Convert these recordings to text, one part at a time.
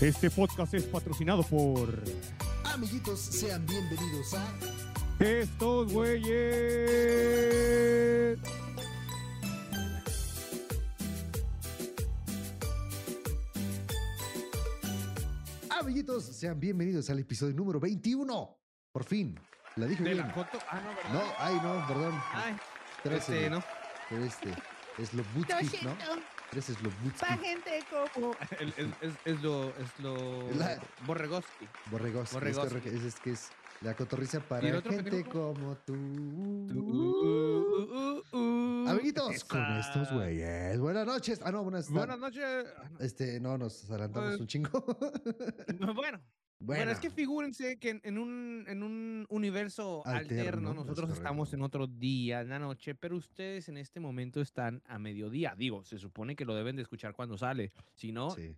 Este podcast es patrocinado por Amiguitos, sean bienvenidos a estos güeyes. Amiguitos, sean bienvenidos al episodio número 21. Por fin, la dije De bien. la foto. Ah, no, ¿verdad? No, ay, no, perdón. Ay, Trece, este, ¿no? Pero este, es lo Butski, ¿no? Tres es lo Pa' gente como. El- el- es, es lo. Es lo. La- Borregoski. Borregos. Borregos. Es, que- es, es que es la cotorriza ¿Y para el otro gente como tú. Uh, uh, uh, Amiguitos, con estos güeyes. Buenas noches. Ah, no, buenas Buenas noches. Este, no, nos adelantamos Pues- un chingo. Bueno, bueno, bueno, es que figúrense que en, en un, en un universo Alterno, alterno, es nosotros estamos en otro día, en la noche, pero ustedes en este momento están a mediodía. Digo, se supone que lo deben de escuchar cuando sale. Si no, Sí.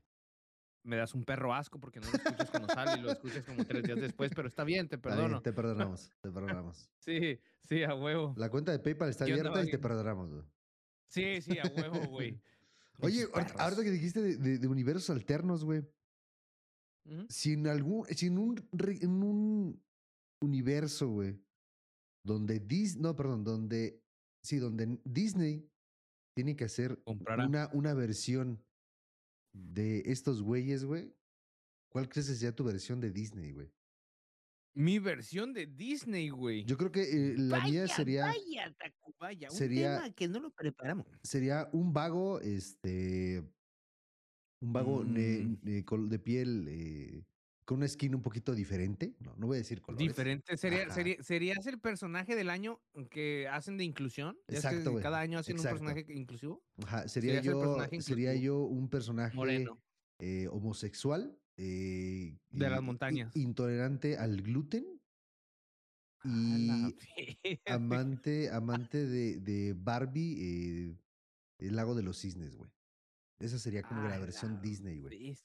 me das un perro asco porque no lo escuchas cuando sale y lo escuchas como tres días después, pero está bien, te bien, perdono. te perdonamos, te perdonamos. Sí, sí, a huevo. La cuenta de PayPal está ¿Qué onda, abierta y te perdonamos. güey. Sí, sí, a huevo, güey. Oye, ahorita, que dijiste de, de- de universos alternos, güey. Ujú. Si en algún, si en un, en un universo, güey, donde Disney, no, perdón, donde, sí, donde Disney tiene que hacer Comprará. una, una versión de estos güeyes, güey, ¿cuál crees que sea tu versión de Disney, güey? Mi versión de Disney, güey. Yo creo que eh, la mía Vaya, sería, Vaya, Tacubaya, un sería- tema que no lo preparamos. sería un vago, este, un vago Mm. de, piel eh, con una skin un poquito diferente. No, no voy a decir colores. Diferente. Sería, sería, ¿Serías el personaje del año que hacen de inclusión? ¿Ya ves que Exacto. Cada año hacen Exacto. un personaje inclusivo. Ajá, sería yo, sería yo un personaje Moreno. eh, homosexual. eh, De las y- montañas. Intolerante al gluten. Y amante, amante de, de Barbie, eh, el lago de los cisnes, güey. Esa sería como la versión la Disney, güey.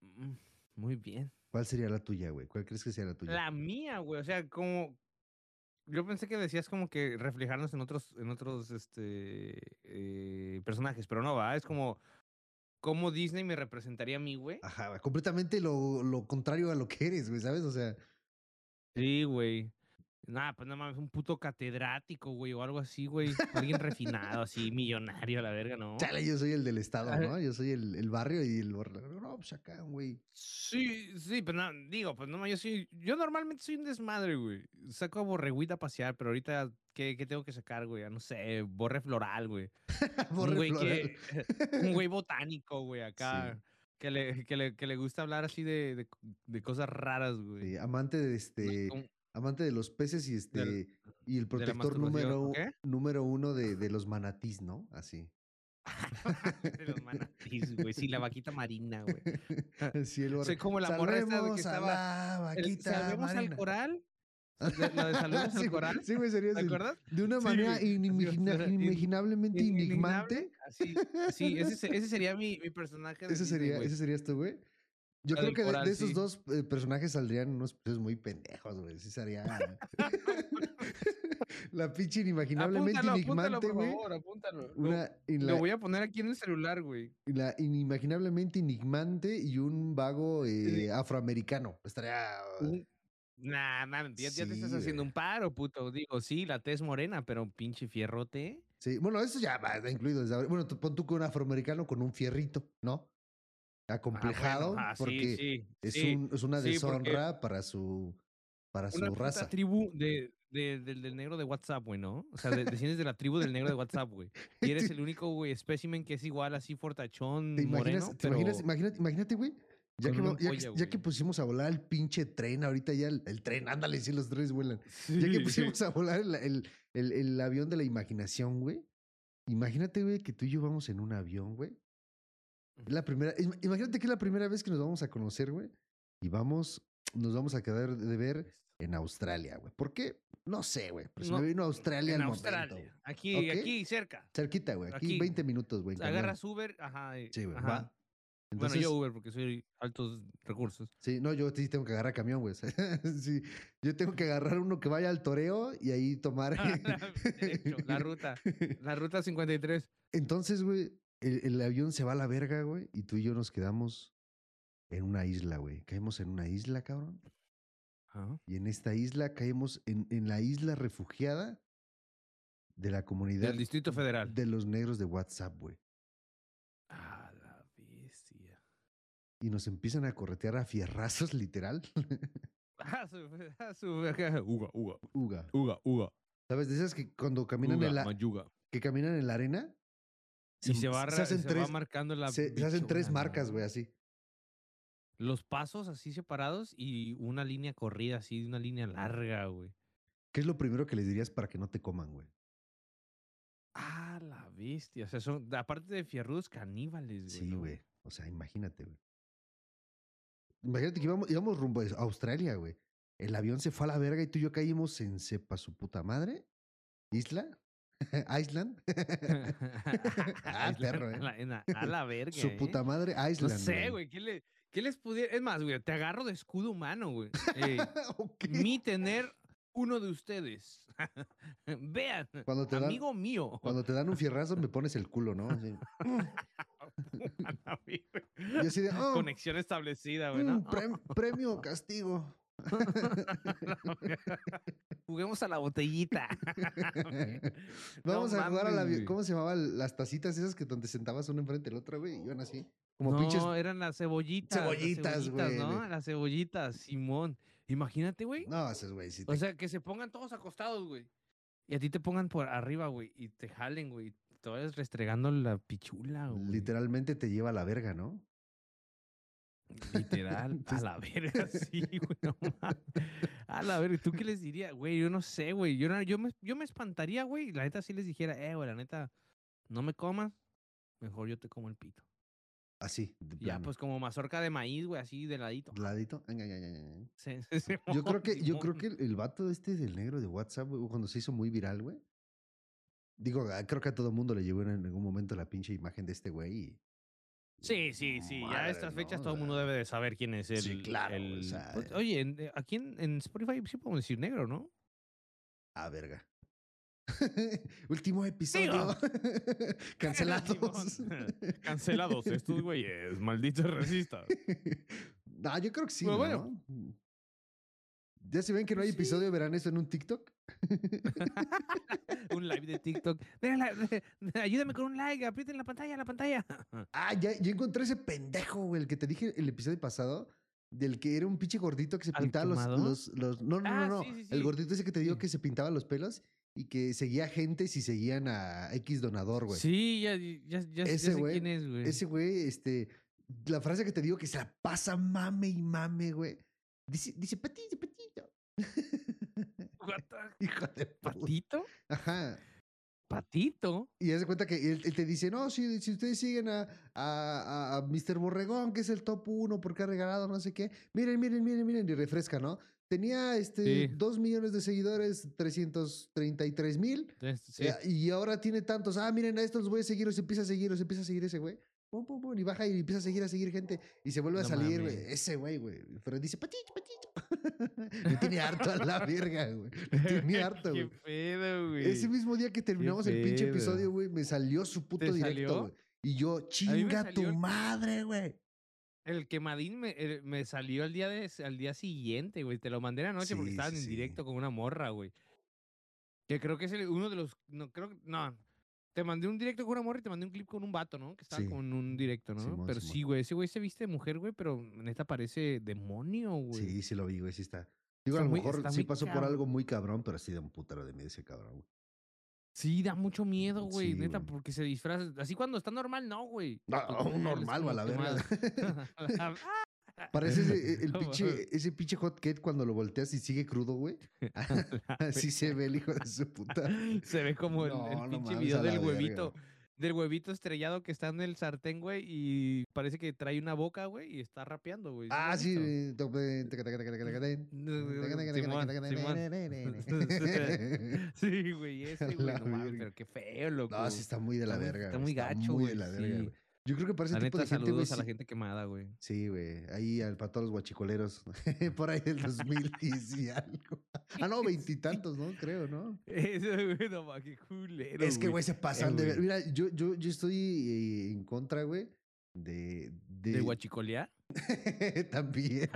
Mm, Muy bien. ¿Cuál sería la tuya, güey? ¿Cuál crees que sea la tuya? La mía, güey. O sea, como. Yo pensé que decías como que reflejarnos en otros, en otros este eh, personajes, pero no, va. Es como. ¿Cómo Disney me representaría a mí, güey? Ajá, completamente lo, lo contrario a lo que eres, güey, ¿sabes? O sea, Sí, güey. Nada, pues nada más un puto catedrático, güey, o algo así, güey. Alguien refinado, así, millonario, a la verga, ¿no? chale, yo soy el del estado. ¿no? Yo soy el, el barrio y el. No, pues acá, güey. Sí, sí, pero no, digo, pues no, yo soy, yo normalmente soy un desmadre, güey. Saco a borregüita a pasear, pero ahorita, ¿qué, qué tengo que sacar, güey? No sé, borre floral, güey. Un Borre güey floral. que, un güey botánico, güey, acá. Que le, que, le, que le gusta hablar así de, de, de cosas raras, güey. Sí, amante de este, como- amante de los peces y este, Del- y el protector número, número uno de, de los manatís, ¿no? Así. de los manatís, güey. Sí, la vaquita marina, güey. Sí, el Soy como la morra esta de Salvemos que a estaba. la vaquita ¿Salvemos al coral? La de Salvemos Sí, al coral. Sí, güey, sería ¿Te acuerdas? De una Sí, manera inimagina- in- inimaginablemente Inimaginable, enigmante. así, Sí, ese, se- ese sería mi, mi personaje. Ese sería, ese serías tú, güey. Yo creo que de, esos dos eh, personajes saldrían unos peces muy pendejos, güey. Sí sería. la pinche inimaginablemente Apúntalo, enigmante, por güey. favor, apúntalo. Lo- Una, y Lo la, voy a poner aquí en el celular, güey. la inimaginablemente enigmante y un vago eh, afroamericano. Estaría. Nah, man, ya, ya te estás haciendo un paro, puto. Digo, sí, la tez morena, pero un pinche fierrote. Sí, bueno, eso ya va incluido. desde ahora. Bueno, pon tú con un afroamericano con un fierrito, ¿no? Acomplejado, Ah, bueno, ah, porque sí, es, sí. un, es una deshonra para su para su Una raza. tribu de, de- del, del negro de WhatsApp, güey, ¿no? O sea, de- desciendes de la tribu del negro de WhatsApp, güey. Y eres el único, güey, espécimen que es igual así fortachón, ¿Te imaginas, moreno, te imaginas, pero- imagínate, imagínate, güey? Ya que, ya, que, ya pusimos a volar el pinche tren, ahorita ya el, el tren, ándale, sí, los trenes vuelan. Ya que pusimos a volar el, el- el- el avión de la imaginación, güey. Imagínate, güey, que tú y yo vamos en un avión, güey. La primera, im- imagínate que es la primera vez que nos vamos a conocer, güey. Y vamos, nos vamos a quedar de ver en Australia, güey. ¿Por qué? No sé, güey. Pero se No, me vino a Australia En al Australia. momento. Aquí, aquí, cerca. Cerquita, güey. Aquí, Aquí. 20 minutos, güey. Agarras Uber, ajá. Sí, güey. va. bueno, Entonces, yo Uber porque soy altos recursos. Sí, no, yo sí tengo que agarrar camión, güey. sí, yo tengo que agarrar uno que vaya al toreo y ahí tomar. Derecho, la ruta, la ruta 53. Entonces, güey, el, el avión se va a la verga, güey, y tú y yo nos quedamos en una isla, güey. Caemos en una isla, cabrón. Y en esta isla caemos en, en la isla refugiada de la comunidad Del Distrito Federal. de los negros de WhatsApp, güey. Ah, la bestia. Y nos empiezan a corretear a fierrazos, literal. Ah, su, ah, su, uga, uga, Uga. uga, uga. ¿Sabes? De esas que cuando caminan uga, en la, mayuga. que caminan en la arena. Y se va, se hacen se tres, va marcando la se, se hacen tres marcas, güey, así. Los pasos así separados y una línea corrida, así, una línea larga, güey. ¿Qué es lo primero que les dirías para que no te coman, güey? Ah, la bestia. O sea, son, aparte de fierrudos, caníbales, güey. Sí, ¿no? güey. O sea, imagínate, güey. Imagínate que íbamos, íbamos rumbo a Australia, güey. El avión se fue a la verga y tú y yo caímos en sepa su puta madre. ¿Isla? ¿Island? Ah, perro, a ¿eh? la- A la verga. su ¿eh? puta madre, No Island. sé, güey. ¿Qué, le, ¿Qué les pudiera.? Es más, güey, te agarro de escudo humano, güey. Eh, mi tener uno de ustedes. Vean, Cuando te dan- amigo mío. Cuando te dan un fierrazo me pones el culo, ¿no? Así. A la verga. Y así de, oh, Conexión establecida, güey. ¿no? mm, prem- premio castigo. Juguemos a la botellita. Vamos No a jugar a la... güey. ¿Cómo se llamaban las tacitas esas que donde sentabas uno enfrente del otro, güey? Y iban así. Como no, pinches... eran las cebollitas. las Cebollitas, güey, ¿no? Las cebollitas, Simón. Imagínate, güey. No, esos güey, sí O sea, que se pongan todos acostados, güey. Y a ti te pongan por arriba, güey. Y te jalen, güey. Te vayas restregando la pichula, güey. literalmente te lleva a la verga, ¿no? Literal. a Entonces- la verga, sí, güey. no mames. a la verga. ¿Tú qué les dirías? Güey, yo no sé, güey. Yo, no- yo, me, yo me espantaría, güey. La neta sí les dijera, eh, güey, la neta, no me comas. Mejor yo te como el pito. Así, Ya, pues como mazorca de maíz, güey, así de ladito. Ladito. Ay, ay, ay, ay, ay. Sí, sí, sí, Yo creo que, yo creo que el, el vato este del negro de WhatsApp, güey, cuando se hizo muy viral, güey. Digo, ah, creo que a todo mundo le llegó en algún momento la pinche imagen de este güey. y- Sí, sí, sí. ya a estas fechas ¿no? todo el mundo debe de saber quién es el. sí, claro, o el- sea, pues, eh. oye, en- eh, aquí en, en Spotify sí podemos decir negro, ¿no? Ah, verga. Último episodio. Cancelados. Cancelados estos güeyes, malditos racistas. no, yo creo que sí, ¿no? bueno. Ya si ven que no hay Pues sí. episodio, verán eso en un TikTok. un live de TikTok. Ayúdame con un like, aprieten la pantalla, la pantalla. Ah, ya, ya encontré ese pendejo, güey, el que te dije el episodio pasado, del que era un pinche gordito que se ¿Al pintaba los, los, los- No, no, Ah, no, no. sí, sí, El gordito ese que te digo que se pintaba los pelos y que seguía gente si seguían a X donador, güey. Sí, ya, ya, ya, ya Ese sé güey, quién es, güey. Ese güey, este. La frase que te digo que se la pasa mame y mame, güey. Dice, dice patito, patito. Hijo de puta. ¿Patito? Ajá. ¿Patito? Y haz de cuenta que él, él te dice, no, si, si ustedes siguen a, a, a- Mr. Borregón, que es el top uno porque ha regalado no sé qué, miren, miren, miren, miren, y refresca, ¿no? Tenía este Sí. dos millones de seguidores, 333 mil, sí. eh, y ahora tiene tantos, ah, miren, a estos los voy a seguir, o se empieza a seguir, o se empieza a seguir ese güey. Pum, pum, pum, y baja y empieza a seguir, a seguir gente, y se vuelve a salir, güey. mames. Ese güey, güey. Pero dice, patito, patito. Me tiene harto a la verga, güey. Me tiene harto, Qué güey. pedo, güey. Ese mismo día que terminamos el pinche episodio, güey, me salió su puto ¿Te directo, salió? güey. Y yo, chinga tu madre, güey. El quemadín me, me salió al día, de, al día siguiente, güey. Te lo mandé anoche porque Sí, estaban sí, en sí. directo con una morra, güey. Que creo que es el- uno de los. No, creo que. No. Te mandé un directo con una morra y te mandé un clip con un vato, ¿no? Que estaba Sí. con un directo, ¿no? Simón, pero Simón. sí, güey. Ese güey se viste de mujer, güey, pero neta parece demonio, güey. Sí, sí lo vi, güey, sí está. Digo, Está a lo muy- mejor sí pasó por algo muy cabrón, pero sí da un putero de miedo ese cabrón, güey. Sí, da mucho miedo, güey. Sí, neta, güey. porque se disfraza. Así cuando está normal, no, güey. No, normal, como a la verga. Parece ese, el No pinche, ese pinche hot cat cuando lo volteas y sigue crudo, güey. Así se ve el hijo de su puta. Se ve como el, el No, no pinche mames, video del verga, huevito. güey. Del huevito estrellado que está en el sartén, güey, y parece que trae una boca, güey, y está rapeando, güey. Ah, sí. eh, Simón. Sí, güey, ese, güey, no mames, verga. pero qué feo, loco. No, sí está muy de la Está muy- verga. está güey, muy gacho, muy de güey, la verga, sí. güey. Yo creo que para ese La tipo neta, de gente, saludos a la gente quemada, güey. Sí, güey. Ahí al para todos los guachicoleros. Por ahí del 2000 y algo. Ah, no, veintitantos, ¿no? Creo, ¿no? Eso, güey, no ma, qué culero. es que, güey, se pasan de ver. Mira, yo, yo, yo estoy eh, en contra, güey, de. De, ¿De guachicolear? También.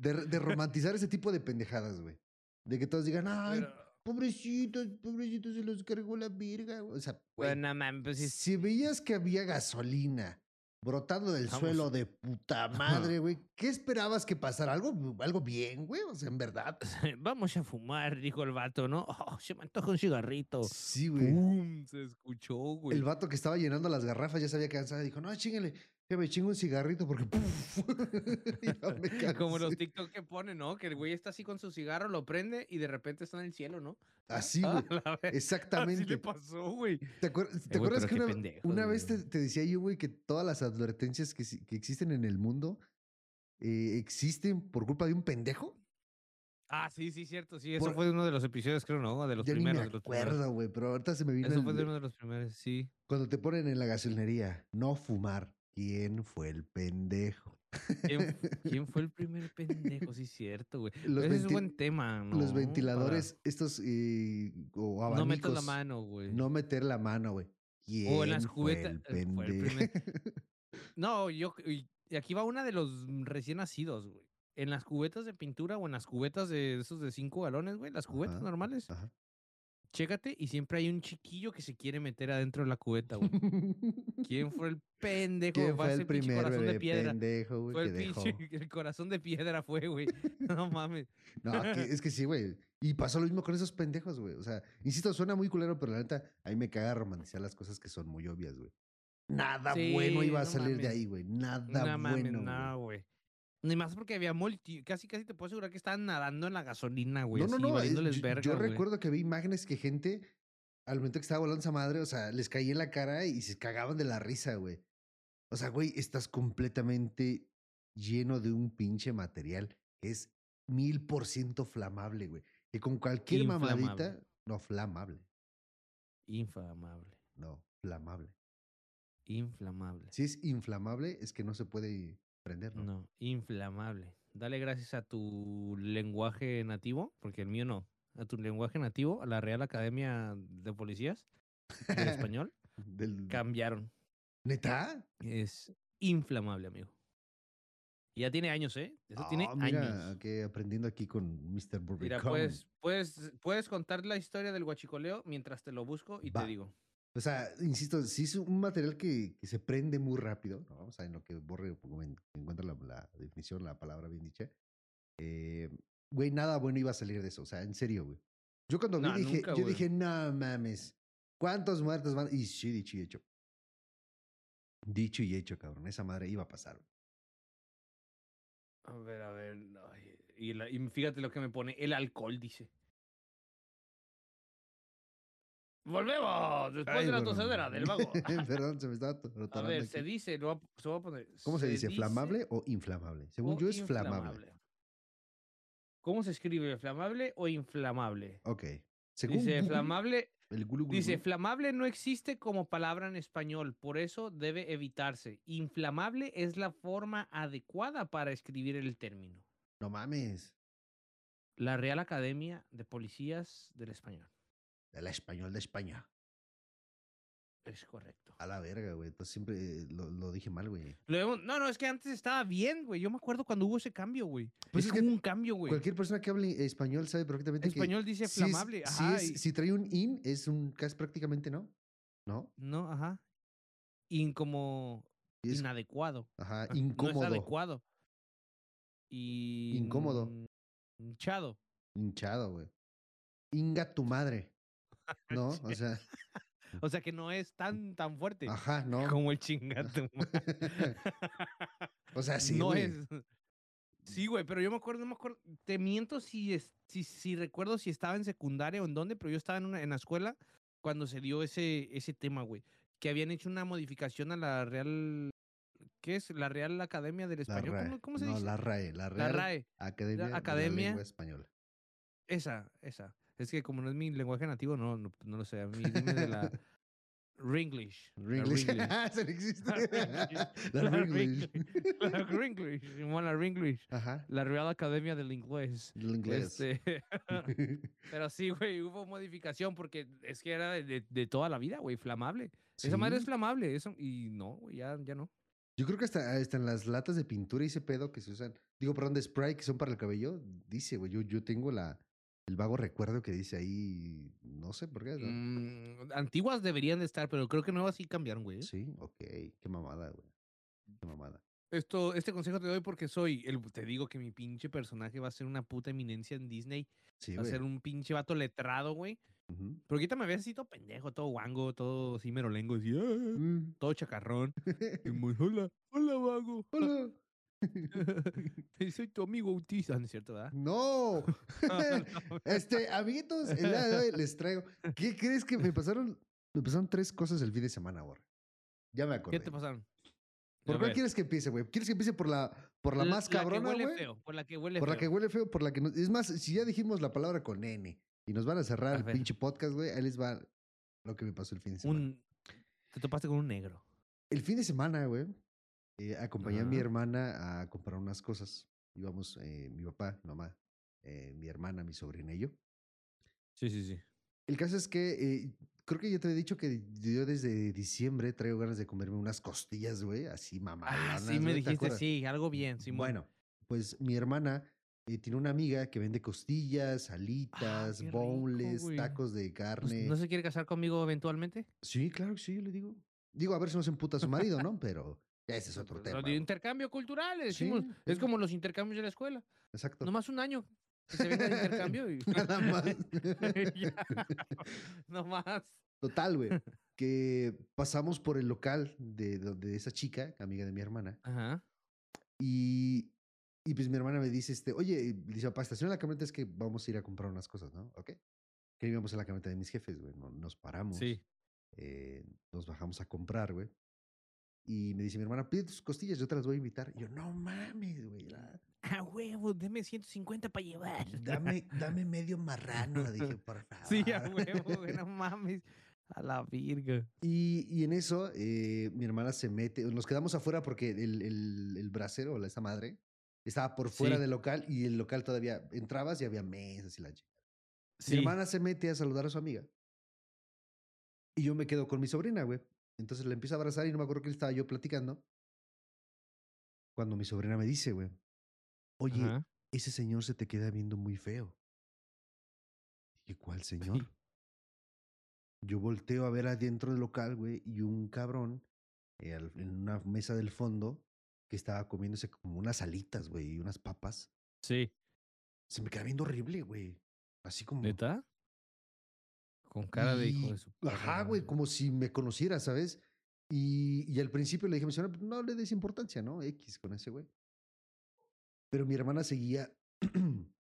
de, de romantizar ese tipo de pendejadas, güey. De que todos digan, ay, Pero- pobrecitos, pobrecitos, se los cargó la virga. güey". O sea, güey, Bueno, man, pues sí. si veías que había gasolina brotando del Vamos. suelo de puta madre, güey, ¿qué esperabas que pasara? ¿Algo, algo bien, güey? O sea, en verdad. Vamos a fumar, dijo el vato, ¿no? Oh, se me antoja un cigarrito. Sí, güey. ¡Pum! Se escuchó, güey. El vato que estaba llenando las garrafas ya se había cansado. Dijo, no, chingale, que me chingo un cigarrito porque... ¡puf! ya me Como los. TikTok que ponen, ¿no? Que el güey está así con su cigarro, lo prende y de repente está en el cielo, ¿no? Así, güey. ver- Así Exactamente. le pasó, güey. ¿Te, acuer- te Eh, güey, acuerdas que una, vez te, decía yo, güey, que todas las advertencias que, existen en el mundo eh, existen por culpa de un pendejo? Ah, sí, sí, cierto. Sí, eso Por- fue de uno de los episodios, creo, ¿no? De los ya primeros. ni me acuerdo, güey, pero ahorita se me vino Eso el- fue de uno de los primeros, sí. cuando te ponen en la gasolinería, no fumar. ¿Quién fue el pendejo? ¿Quién, quién fue el primer pendejo? Sí, cierto, güey. Los, Ese es un buen tema, ¿no? los Para ventiladores, estos eh, o No metas la abanicos, mano, güey. No meter la mano, güey. ¿Quién O en las fue cubetas. el fue el pendejo? primer- No, yo. y aquí va una de los recién nacidos, güey. En las cubetas de pintura o en las cubetas de esos de 5 galones, güey. Las cubetas Ajá, normales. Ajá. Chécate y siempre hay un chiquillo que se quiere meter adentro de la cubeta, güey. ¿Quién fue el pendejo? ¿Quién Fue el primer corazón de bebé piedra. pendejo, güey, Fue el pinche, el corazón de piedra fue, güey. No mames. No, que- es que sí, güey. Y pasó lo mismo con esos pendejos, güey. O sea, insisto, suena muy culero, pero la neta, a mí me caga romantizar las cosas que son muy obvias, güey. Nada bueno iba a no salir de mames. ahí, güey. Nada No mames, bueno. no, güey. Ni más porque había multi. Casi, casi te puedo asegurar que estaban nadando en la gasolina, güey. no, no, así, no. valiéndoles yo, verga, yo recuerdo que vi imágenes que gente, al momento que estaba volando esa madre, o sea, les caía en la cara y se cagaban de la risa, güey. O sea, güey, estás completamente lleno de un pinche material que es mil por ciento flamable, güey. Que con cualquier Inflamable. mamadita, no, flamable. Inflamable. No, flamable. Inflamable. Si es inflamable, es que no se puede ¿no? Inflamable. Dale gracias a tu lenguaje nativo, porque el mío no. A tu lenguaje nativo, a la Real Academia de Policías del Español, Del... cambiaron. ¿Neta? Es inflamable, amigo. Ya tiene años, ¿eh? Eso tiene Ah, mira, años. que aprendiendo aquí con Mr. Bourbon. Mira, puedes, puedes, puedes contar la historia del guachicoleo mientras te lo busco y Va. te digo. O sea, insisto, si es un material que, que se prende muy rápido, ¿no? O sea, en lo que borre, encuentra la, la definición, la palabra bien dicha. eh, güey, nada bueno iba a salir de eso. O sea, en serio, güey. Yo cuando vi dije, nunca, yo güey. dije, no mames. ¿Cuántos muertos van? Y sí, dicho y hecho. Dicho y hecho, cabrón. Esa madre iba a pasar. güey. A ver, a ver. ay, y, la- y fíjate lo que me pone. El alcohol, dice. Volvemos después Ay, de la bueno. tosedera del vago. Perdón, se me to- A ver, aquí. se dice, lo se voy a poner. ¿Cómo se, dice? ¿Flamable o inflamable? Según o yo es flamable. ¿Cómo se escribe? ¿Flamable o inflamable? Ok. Según Dice, Google, flamable, el gulu, dice, flamable no existe como palabra en español, por eso debe evitarse. Inflamable es la forma adecuada para escribir el término. No mames. La Real Academia de Policías del Español. El español de España. Es correcto. A la verga, güey. Entonces siempre eh, lo, lo dije mal, güey. No, no, es que antes estaba bien, güey. Yo me acuerdo cuando hubo ese cambio, güey. Pues es es que un cambio, güey. Cualquier persona que hable español sabe perfectamente En que. español dice flamable. si, ajá. es- y- si trae un in, es un casi prácticamente no. ¿No? No, ajá. In como es- inadecuado. ajá, Ah, No incómodo. es adecuado. Y. Incómodo. Hinchado. hinchado, güey. Inga tu madre. ¿No? O sea, O sea que no es tan, tan fuerte ajá, ¿no? como el chingato. o sea, sí, no güey. es. Sí, güey, pero yo me acuerdo, no me acuerdo. Te miento si, es, si, si recuerdo si estaba en secundaria o en dónde, pero yo estaba en, una, en la escuela cuando se dio ese, ese tema, güey. Que habían hecho una modificación a la Real. ¿Qué es? La Real Academia del Español. RAE. ¿Cómo, cómo se no, dice? la RAE. La, La Real RAE. Academia, de la Academia. Lengua Española. Esa, esa. Es que como no es mi lenguaje nativo, no, no, no lo sé. A mí dime de la Ringlish. Ringlish. Ringlish. Eso no existe. La Ringlish. La Ringlish. La Ringlish. Ajá. La Real Academia del Inglés. El inglés. Este, pero sí, güey, hubo modificación porque es que era de, de- toda la vida, güey, flamable. Esa madre es flamable, eso, y no, güey, ya, ya no. Yo creo que hasta, hasta en las latas de pintura y ese pedo que se usan, digo, perdón, de spray que son para el cabello, dice, güey, yo, yo tengo la, el vago recuerdo que dice ahí, no sé por qué. ¿no? Mm, antiguas deberían de estar, pero creo que nuevas sí cambiaron, güey. Sí, ok, qué mamada, güey. Qué mamada. Esto, este consejo te doy porque soy, el, te digo que mi pinche personaje va a ser una puta eminencia en Disney. Sí, va a ser un pinche vato letrado, güey. Ujú. Pero ahorita me ves así todo pendejo, todo guango, todo así merolengo, así, "Ah", Mm. todo chacarrón. Y muy, hola, hola, vago. Hola. Soy tu amigo autista, ¿no es cierto, verdad? No. este, amiguitos, el día de hoy les traigo. ¿Qué crees que me pasaron? Me pasaron tres cosas el fin de semana, ahora. Ya me acordé. ¿Qué te pasaron? ¿Por A cuál ver. quieres que empiece, güey? ¿Quieres que empiece por la, por la más cabrona, güey? feo, por la que huele Por la feo. que huele feo, por la que no... Es más, si ya dijimos la palabra con N y nos van a cerrar A el ver. pinche podcast, güey, ahí les va lo que me pasó el fin de semana. Un... Te topaste con un negro. El fin de semana, güey, eh, acompañé a mi hermana a comprar unas cosas. Íbamos, eh, mi papá, mi mamá, eh, mi hermana, mi sobrina y yo. Sí, sí, sí. El caso es que eh, creo que yo te he dicho que yo desde diciembre traigo ganas de comerme unas costillas, güey, así Ah, mamalonas. sí, me güey, ¿te dijiste, sí, algo bien, Simón. Bueno, pues mi hermana eh, tiene una amiga que vende costillas, alitas, rico, boneless, güey. tacos de Pues, carne. ¿No se quiere casar conmigo eventualmente? Sí, claro que sí, yo le digo. Digo, a ver si no se emputa su marido, ¿no? Pero ese es otro Lo tema. de intercambio cultural, Sí, decimos. Es sí. como los intercambios de la escuela. Exacto. Nomás un año. Que se venga de intercambio y... Nada más. Ya. Nomás. Total, güey. Que pasamos por el local de, de, de esa chica, amiga de mi hermana. Ajá. Y, y pues mi hermana me dice, este, oye, dice, papá, estaciona la camioneta, es que vamos a ir a comprar unas cosas, ¿no? ¿Ok? Que íbamos en la camioneta de mis jefes, güey. no- Nos paramos. Sí. eh, nos bajamos a comprar, güey. Y me dice mi hermana, pide tus costillas, yo te las voy a invitar. Y yo, no mames, güey. la- A huevo, deme 150 para llevar. Dame, dame medio marrano, dije, por favor. Sí, a huevo, güey, no mames. A la virga. Y, y en eso, eh, mi hermana se mete, nos quedamos afuera porque el, el, el bracero, la- esa madre, estaba por fuera Sí. del local y el local todavía entrabas y había mesas y la chica. Sí. Mi hermana se mete a saludar a su amiga. Y yo me quedo con mi sobrina, güey. Entonces le empiezo a abrazar y no me acuerdo que estaba yo platicando. Cuando mi sobrina me dice, güey, oye, Ajá. ese señor se te queda viendo muy feo. Dije, ¿cuál señor? Yo volteo a ver adentro del local, güey, y un cabrón eh, en una mesa del fondo que estaba comiéndose como unas alitas, güey, y unas papas. Sí. Se me queda viendo horrible, güey. Así como... ¿Neta? Con cara de hijo Y- de su Ajá, güey, como si me conociera, ¿sabes? Y, y al principio le dije a mi señora, "Pues, no le des importancia, ¿no? X con ese güey. Pero mi hermana seguía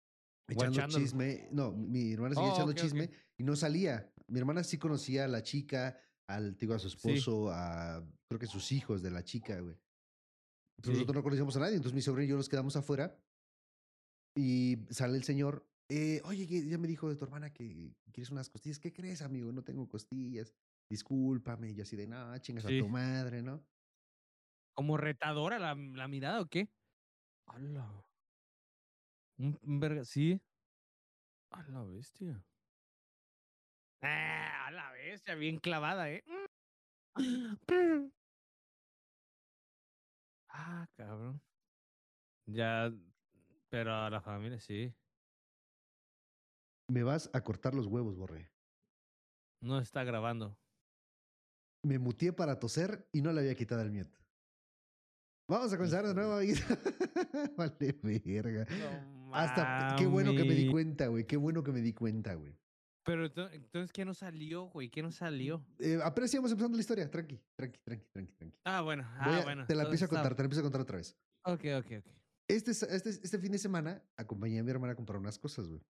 echando chisme. No, mi hermana seguía Oh, echando chisme y no salía. Mi hermana sí conocía a la chica, al digo, a su esposo, a creo que sus hijos de la chica, güey. Pero Sí. nosotros no conocíamos a nadie, entonces mi sobrino y yo nos quedamos afuera y sale el señor. Eh, Oye, ya me dijo de tu hermana que quieres unas costillas. ¿Qué crees, amigo? No tengo costillas. Discúlpame. Y yo así de, no, chingas Sí. a tu madre, ¿no? ¿Como retadora la, la mirada o qué? ¡Hala! Un, un verga, sí. A la bestia. Ah, a la bestia, bien clavada, ¿eh? Ah, cabrón. Ya, pero a la familia sí. Me vas a cortar los huevos, Borre. No está grabando. Me muteé para toser y no le había quitado el mute. Vamos a comenzar de nuevo, vale, verga. Hasta, qué bueno que me di cuenta, güey. Qué bueno que me di cuenta, güey. Pero ento- entonces, ¿qué no salió, güey? ¿Qué no salió? Eh, apenas íbamos empezando la historia. Tranqui, tranqui, tranqui, tranqui, tranqui. Ah, bueno. Ah, a- bueno. te la empiezo a está- contar, te la empiezo a contar otra vez. Ok, ok, ok. Este, este, este fin de semana acompañé a mi hermana a comprar unas cosas, güey.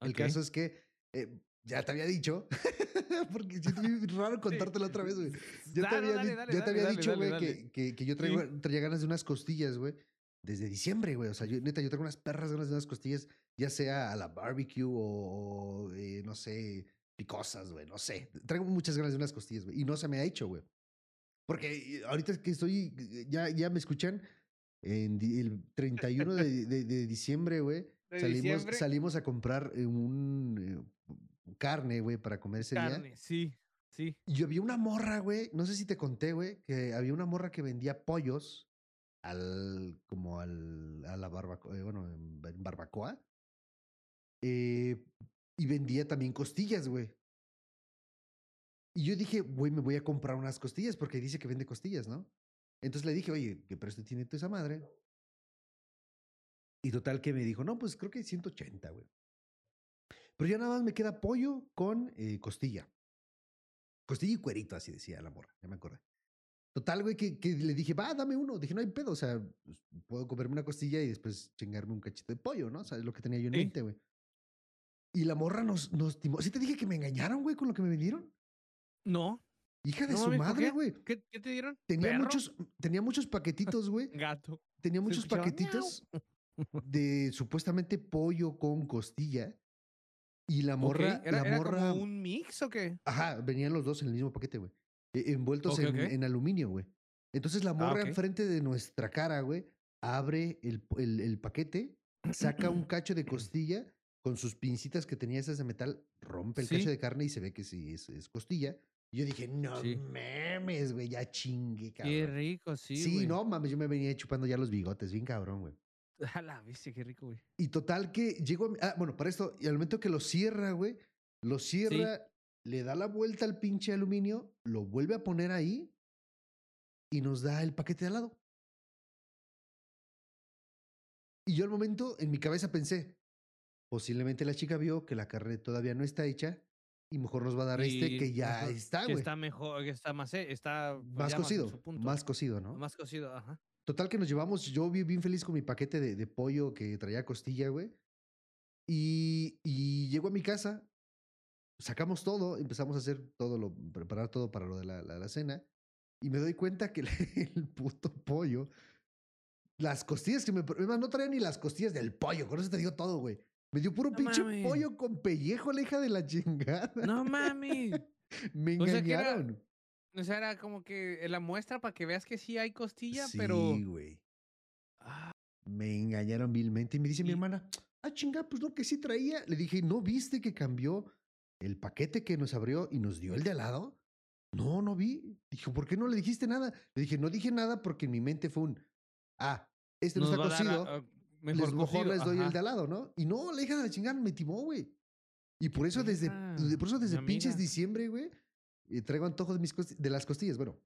El Ok. caso es que eh, ya te había dicho, porque siento bien raro contártelo otra vez, güey. Yo te había, dale, dale, te dicho, güey, que, que, que yo traigo, traía ganas de unas costillas, güey, desde diciembre, güey. O sea, yo, neta, yo traigo unas perras ganas de unas costillas, ya sea a la barbecue o, eh, no sé, picosas, güey, no sé. Traigo muchas ganas de unas costillas, güey. Y no se me ha hecho, güey. Porque eh, ahorita que estoy, ya, ya me escuchan, en el 31 de, de- de diciembre, güey, salimos, salimos a comprar eh, un eh, carne, güey, para comer ese día. Sí, sí. Y yo vi una morra, güey, no sé si te conté, güey, que había una morra que vendía pollos al, como al, a la barbacoa, bueno, en, en barbacoa. Eh, y vendía también costillas, güey. Y yo dije, güey, me voy a comprar unas costillas porque dice que vende costillas, ¿no? Entonces le dije, oye, ¿qué precio tiene tú esa madre? Y total que me dijo, no, pues creo que 180, güey. Pero ya nada más me queda pollo con eh, costilla. Costilla y cuerito, así decía la morra, ya me acordé. Total, güey, que, que le dije, va, dame uno. Dije, no hay pedo, o sea, pues, puedo comerme una costilla y después chingarme un cachito de pollo, ¿no? O sea, es lo que tenía yo en Sí. mente, güey. Y la morra nos, nos timó. ¿Sí te dije que me engañaron, güey, con lo que me vendieron? No. Hija de No su mames, ¿por madre, güey. ¿Qué, qué te dieron? Tenía ¿Perro? muchos, tenía muchos paquetitos, güey. Gato. Tenía muchos paquetitos de supuestamente pollo con costilla. Y la morra, Ok, ¿Era, la era morra. como un mix o qué? Ajá, venían los dos en el mismo paquete, güey. E- Envueltos en. Ah, en aluminio, güey. Entonces la morra ok. enfrente de nuestra cara, güey, abre el, el- el paquete, saca un cacho de costilla con sus pincitas que tenía esas de metal, rompe el Sí. cacho de carne y se ve que sí es, es costilla. Y yo dije, no Sí. mames, güey, ya chingue, Qué cabrón. rico, sí. Sí, güey. no mames, yo me venía chupando ya los bigotes, bien cabrón, güey. A la bestia, qué rico, güey. Y total que llegó a mi- Ah, bueno, para esto, y al momento que lo cierra, güey, lo cierra, le da la vuelta al pinche aluminio, lo vuelve a poner ahí y nos da el paquete de al lado. Y yo al momento, en mi cabeza pensé, posiblemente la chica vio que la carne todavía no está hecha y mejor nos va a dar este que ya está, Que güey. está mejor, que está más, eh, está pues, Más cocido, su punto. más cocido, ¿no? Más cocido, ajá. Total que nos llevamos, yo vi bien feliz con mi paquete de, de pollo que traía costilla, güey. Y, y llego a mi casa, sacamos todo, empezamos a hacer todo, lo, preparar todo para lo de la, la- la cena. Y me doy cuenta que el, el puto pollo, las costillas que me... es más, no traía ni las costillas del pollo, con eso te digo todo, güey. Me dio puro No pinche mames. pollo con pellejo, la hija de la chingada. No mami. me o sea que era- engañaron. O sea, era como que la muestra para que veas que sí hay costilla, sí, pero. güey. Ah, Me engañaron vilmente. Y me dice mi Y- hermana, ah, chinga, pues no, que sí traía. Le dije, ¿no viste que cambió el paquete que nos abrió y nos dio el de al lado? No, no vi. Dijo, ¿por qué no le dijiste nada? Le dije, no dije nada porque en mi mente fue un, ah, este no nos está va a cocido, ah, les- mejor, mejor, cocido, les doy el de al lado, ¿no? Y no, la hija de la chingada me timó, güey. Y por eso desde, por eso desde mi pinches diciembre, güey, traigo antojos de, mis de las costillas. Bueno,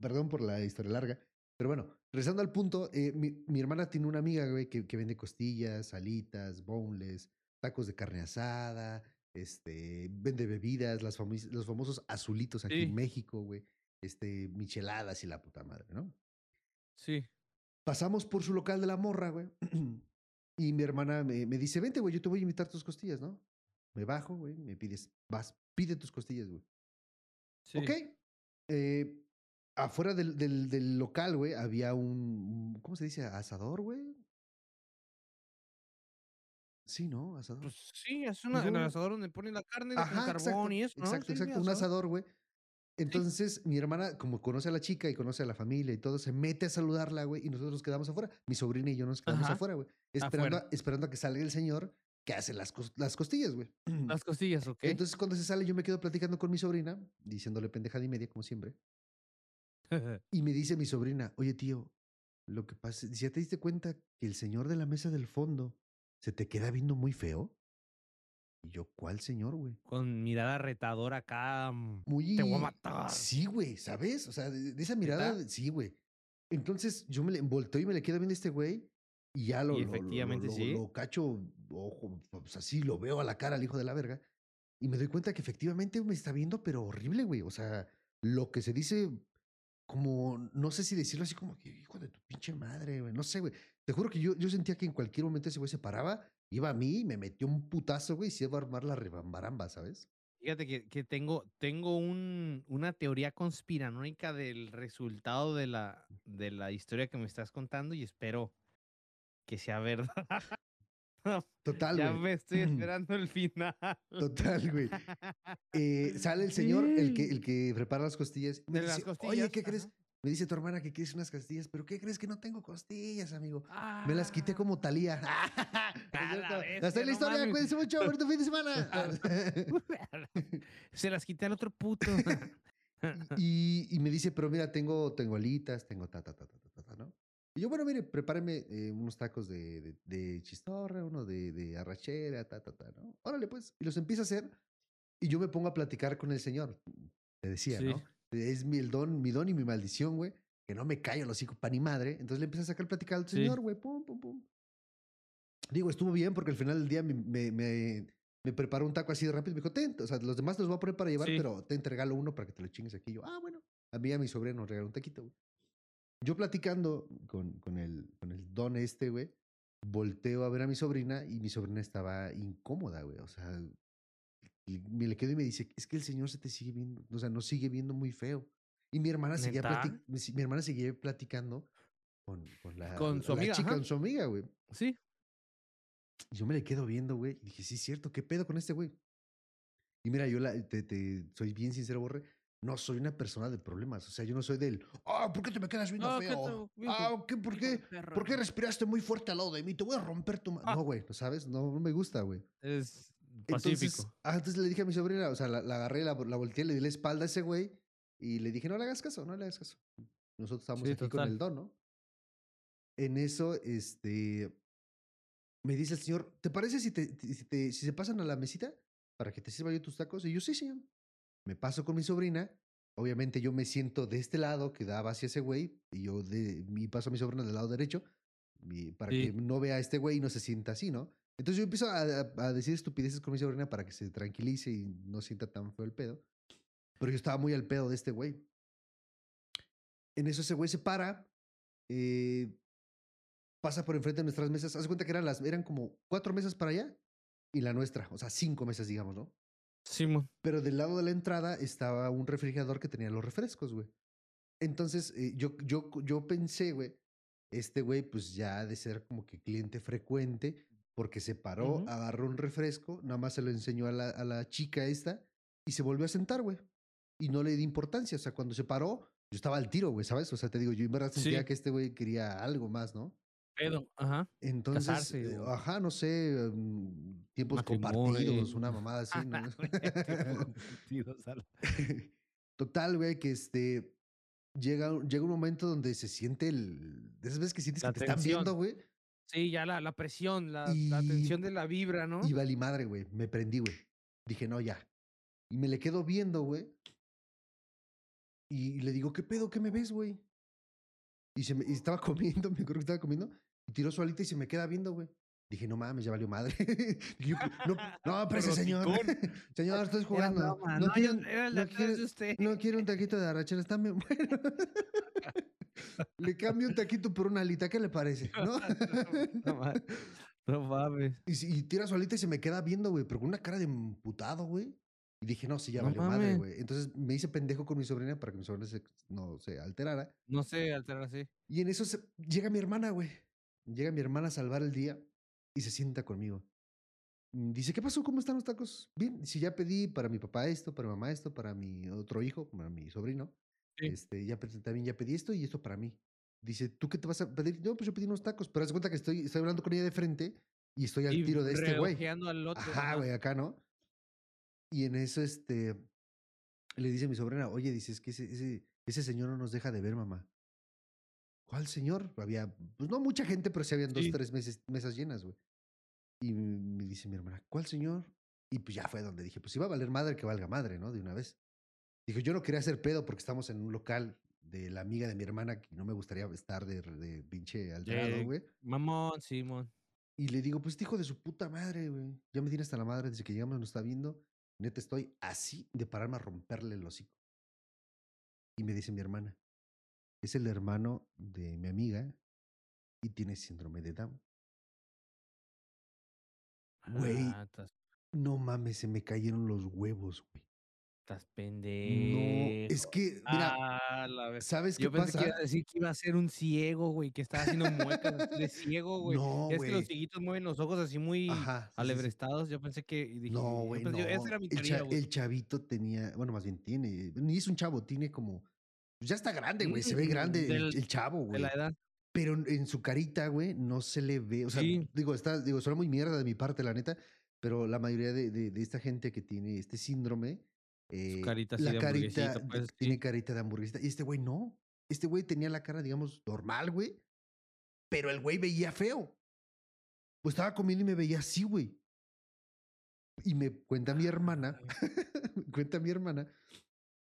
perdón por la historia larga. Pero bueno, regresando al punto, eh, mi, mi hermana tiene una amiga, güey, que, que vende costillas, alitas, boneless, tacos de carne asada, este, vende bebidas, las famis- los famosos azulitos aquí Sí. en México, güey, este, micheladas y la puta madre, ¿no? Sí. Pasamos por su local de la morra, güey. Y mi hermana me, me dice, vente, güey, yo te voy a invitar tus costillas, ¿no? Me bajo, güey, me pides, vas, pide tus costillas, güey. Sí. Ok. Eh, afuera del, del, del local, güey, había un, un- ¿cómo se dice? Asador, güey. Sí, ¿no? Asador. Pues sí, es una, el Digo- asador donde ponen la carne Ajá, carbón exacto, y eso. ¿no? exacto, Sí, exacto, un asador, güey. Entonces, mi hermana, como conoce a la chica y conoce a la familia y todo, se mete a saludarla, güey, y nosotros nos quedamos afuera. Mi sobrina y yo nos quedamos Ajá, afuera, güey. Esperando, afuera. a- esperando a que salga el señor que hace las, las costillas, güey. Las costillas, ok. Entonces, cuando se sale, yo me quedo platicando con mi sobrina, diciéndole pendejada y media, como siempre. Y me dice mi sobrina, oye tío, lo que pasa, ¿ya te diste cuenta que el señor de la mesa del fondo se te queda viendo muy feo? Y yo, ¿cuál señor, güey? Con mirada retadora acá. mm, Muy... Te voy a matar. Sí, güey, ¿sabes? O sea, de, de esa mirada, ¿Neta? sí, güey. Entonces yo me le volteo y me le quedo viendo a este güey y ya lo, Y lo- lo- efectivamente lo, sí. lo cacho, ojo, pues así lo veo a la cara al hijo de la verga. Y me doy cuenta que efectivamente me está viendo, pero horrible, güey. O sea, lo que se dice, como, no sé si decirlo así como que, hijo de tu pinche madre, güey. No sé, güey. Te juro que yo, yo sentía que en cualquier momento ese güey se paraba, iba a mí y me metió un putazo, güey, y se iba a armar la rebambaramba, ¿sabes? Fíjate que, que tengo, tengo un, una teoría conspiranoica del resultado de la, de la historia que me estás contando y espero que sea verdad. Total, ya güey. me estoy esperando el final. Total, güey. Eh, sale el señor, el que, el que prepara las costillas. me De las dice, Oye, costillas, ¿qué crees? Me dice tu hermana que quieres unas costillas, pero ¿qué crees que no tengo costillas, amigo? Me las quité Ah, como Talía. está en la no historia, mames. cuídense mucho, bonito fin de semana. Se las quité al otro puto. y, y me dice, pero mira, tengo, tengo alitas, tengo ta, ta, ta, ta, ta, ta, ¿no? Y yo, bueno, mire, prepáreme eh, unos tacos de, de, de chistorra, uno de, de arrachera, ta, ta, ta, ¿no? Órale, pues. Y los empieza a hacer. Y yo me pongo a platicar con el señor. Te decía, Sí. ¿no? Es mi, el don, mi don y mi maldición, güey. Que no me callo los hijos pa' ni madre. Entonces le empieza a sacar platicar al Sí. señor, güey. Pum, pum, pum. Digo, estuvo bien porque al final del día me, me, me, me preparó un taco así de rápido. Me dijo, ten, o sea, los demás los voy a poner para llevar, Sí. pero te regalo uno para que te lo chingues aquí. Y yo, ah, bueno. A mí y a mi sobrino nos regaló un taquito, güey. Yo platicando con, con, el, con el don este, güey, volteo a ver a mi sobrina y mi sobrina estaba incómoda, güey. O sea, me le quedo y me dice, es que el señor se te sigue viendo, o sea, nos sigue viendo muy feo. Y mi hermana seguía, ¿Neta? plati- mi, mi hermana seguía platicando con, con la, Con su la amiga, chica, ajá. con su amiga, güey. Sí. Y yo me le quedo viendo, güey. Y dije, sí, es cierto, ¿qué pedo con este güey? Y mira, yo la, te, te- soy bien sincero, Borre. No soy una persona de problemas. O sea, yo no soy del, ah, ¿por qué te me quedas viendo Ah, ¿qué feo? te- Ah, ¿qué, ¿por qué? ¿Por qué respiraste muy fuerte al lado de mí? Te voy a romper tu... ma-". Ah. No, güey, ¿no sabes? No, no me gusta, güey. Es pacífico. ah, entonces le dije a mi sobrina, o sea, la, la agarré, la, la volteé, le di la espalda a ese güey y le dije, no le hagas caso, no le hagas caso. Nosotros estamos Sí, aquí con el don, ¿no? En eso, este, me dice el señor, ¿te parece si, te, si, te- si se pasan a la mesita para que te sirva yo tus tacos? Y yo, sí, señor. Me paso con mi sobrina. Obviamente yo me siento de este lado que daba hacia ese güey y yo de, y paso a mi sobrina del lado derecho y para Sí. que no vea a este güey y no se sienta así, ¿no? Entonces yo empiezo a, decir estupideces con mi sobrina para que se tranquilice y no sienta tan feo el pedo. Pero yo estaba muy al pedo de este güey. En eso ese güey se para, eh, pasa por enfrente de nuestras mesas. Haz cuenta que eran, las, eran como cuatro mesas para allá y la nuestra, o sea, cinco mesas, digamos, ¿no? Simón. Pero del lado de la entrada estaba un refrigerador que tenía los refrescos, güey. Entonces, eh, yo, yo, yo pensé, güey, este güey, pues ya ha de ser como que cliente frecuente, porque se paró, Ujú. agarró un refresco, nada más se lo enseñó a la, a la chica esta y se volvió a sentar, güey. Y no le di importancia. O sea, cuando se paró, yo estaba al tiro, güey, ¿sabes? O sea, te digo, yo en verdad Sí. sentía que este güey quería algo más, ¿no? Pedo. Ajá. Entonces, Casarse eh, o- ajá, no sé, mm, tiempos Matrimonio. compartidos, una mamada así, ¿no? Total, güey, que este llega, un- llega un momento donde se siente el. De esas veces que sientes La que te están viendo, güey. Sí, ya la, la presión, la, la Y- tensión de la vibra, ¿no? Y valí madre, güey. Me prendí, güey. Dije, no, ya. Y me le quedo viendo, güey. Y le digo, ¿qué pedo? ¿Qué me ves, güey? Y, se me, y estaba comiendo, me acuerdo que estaba comiendo. Y tiró su alita y se me queda viendo, güey. Dije, no mames, ya valió madre. Yo, no, no, señor. Señor, estoy jugando. broma, no, no, quiero, yo- no quiero- de usted. no quiero un taquito de arrachera, está bien bueno. le cambio un taquito por una alita, ¿qué le parece? ¿No? No ma- No mames. y, y tira su alita y se me queda viendo, güey, pero con una cara de emputado, güey. Y dije, no, sí, ya No valió madre, güey. Entonces me hice pendejo con mi sobrina para que mi sobrina se- no se alterara. No sé alterar así. Y en eso se- llega mi hermana, güey. Llega mi hermana a salvar el día y se sienta conmigo. Mm, Dice, ¿qué pasó? ¿Cómo están los tacos? Bien, si ya pedí para mi papá esto, para mi mamá esto, para mi otro hijo, para mi sobrino. Sí. Este, ya también ya pedí esto y esto para mí. Dice, ¿tú qué te vas a pedir? No, pues yo pedí unos tacos, pero haz cuenta que estoy, estoy hablando con ella de frente y estoy al Y tiro de este güey. al otro. Ajá. güey, acá, ¿no? Y en eso, este, le dice a mi sobrina, oye, dice, es que ese, ese, ese señor no nos deja de ver, mamá. ¿Cuál señor? Había, pues no mucha gente, pero sí habían dos, Sí. tres meses, mesas llenas, güey. Y me dice mi hermana, ¿cuál señor? Y pues ya fue donde dije, pues iba a valer madre que valga madre, ¿no? De una vez. Dijo, yo no quería hacer pedo porque estamos en un local de la amiga de mi hermana que no me gustaría estar de, de pinche alterado, güey. Mamón, Simón. Y le digo, pues este hijo de su puta madre, güey. Ya me tiene hasta la madre desde que llegamos, nos está viendo. Neta, estoy así de pararme a romperle el hocico. Y me dice mi hermana, es el hermano de mi amiga y tiene síndrome de Down. Güey. Ah, No mames, se me cayeron los huevos, güey. Estás No, pendejo. es que, mira, Ah, la. ¿sabes qué Yo pensé pasa? que iba a decir que iba a ser un ciego, güey, que estaba haciendo muecas de ciego, güey. No, es que los cieguitos mueven los ojos así muy Ajá. alebrestados. Yo pensé que. dije, No, güey, no. Esa era mi el, cha- el chavito tenía, bueno, más bien tiene, ni es un chavo, tiene como, pues ya está grande, güey, se ve Mm, grande el, del- el chavo, De güey. la edad. Pero en, en su carita, güey, no se le ve, o sea, Sí. digo, está, digo, suena muy mierda de mi parte, la neta, pero la mayoría de, de- de esta gente que tiene este síndrome, eh, carita así la de carita pues, tiene sí. carita de hamburguesita, y este güey no, este güey tenía la cara, digamos, normal, güey, pero el güey veía feo. Pues estaba comiendo y me veía así, güey. Y me cuenta mi hermana, cuenta mi hermana,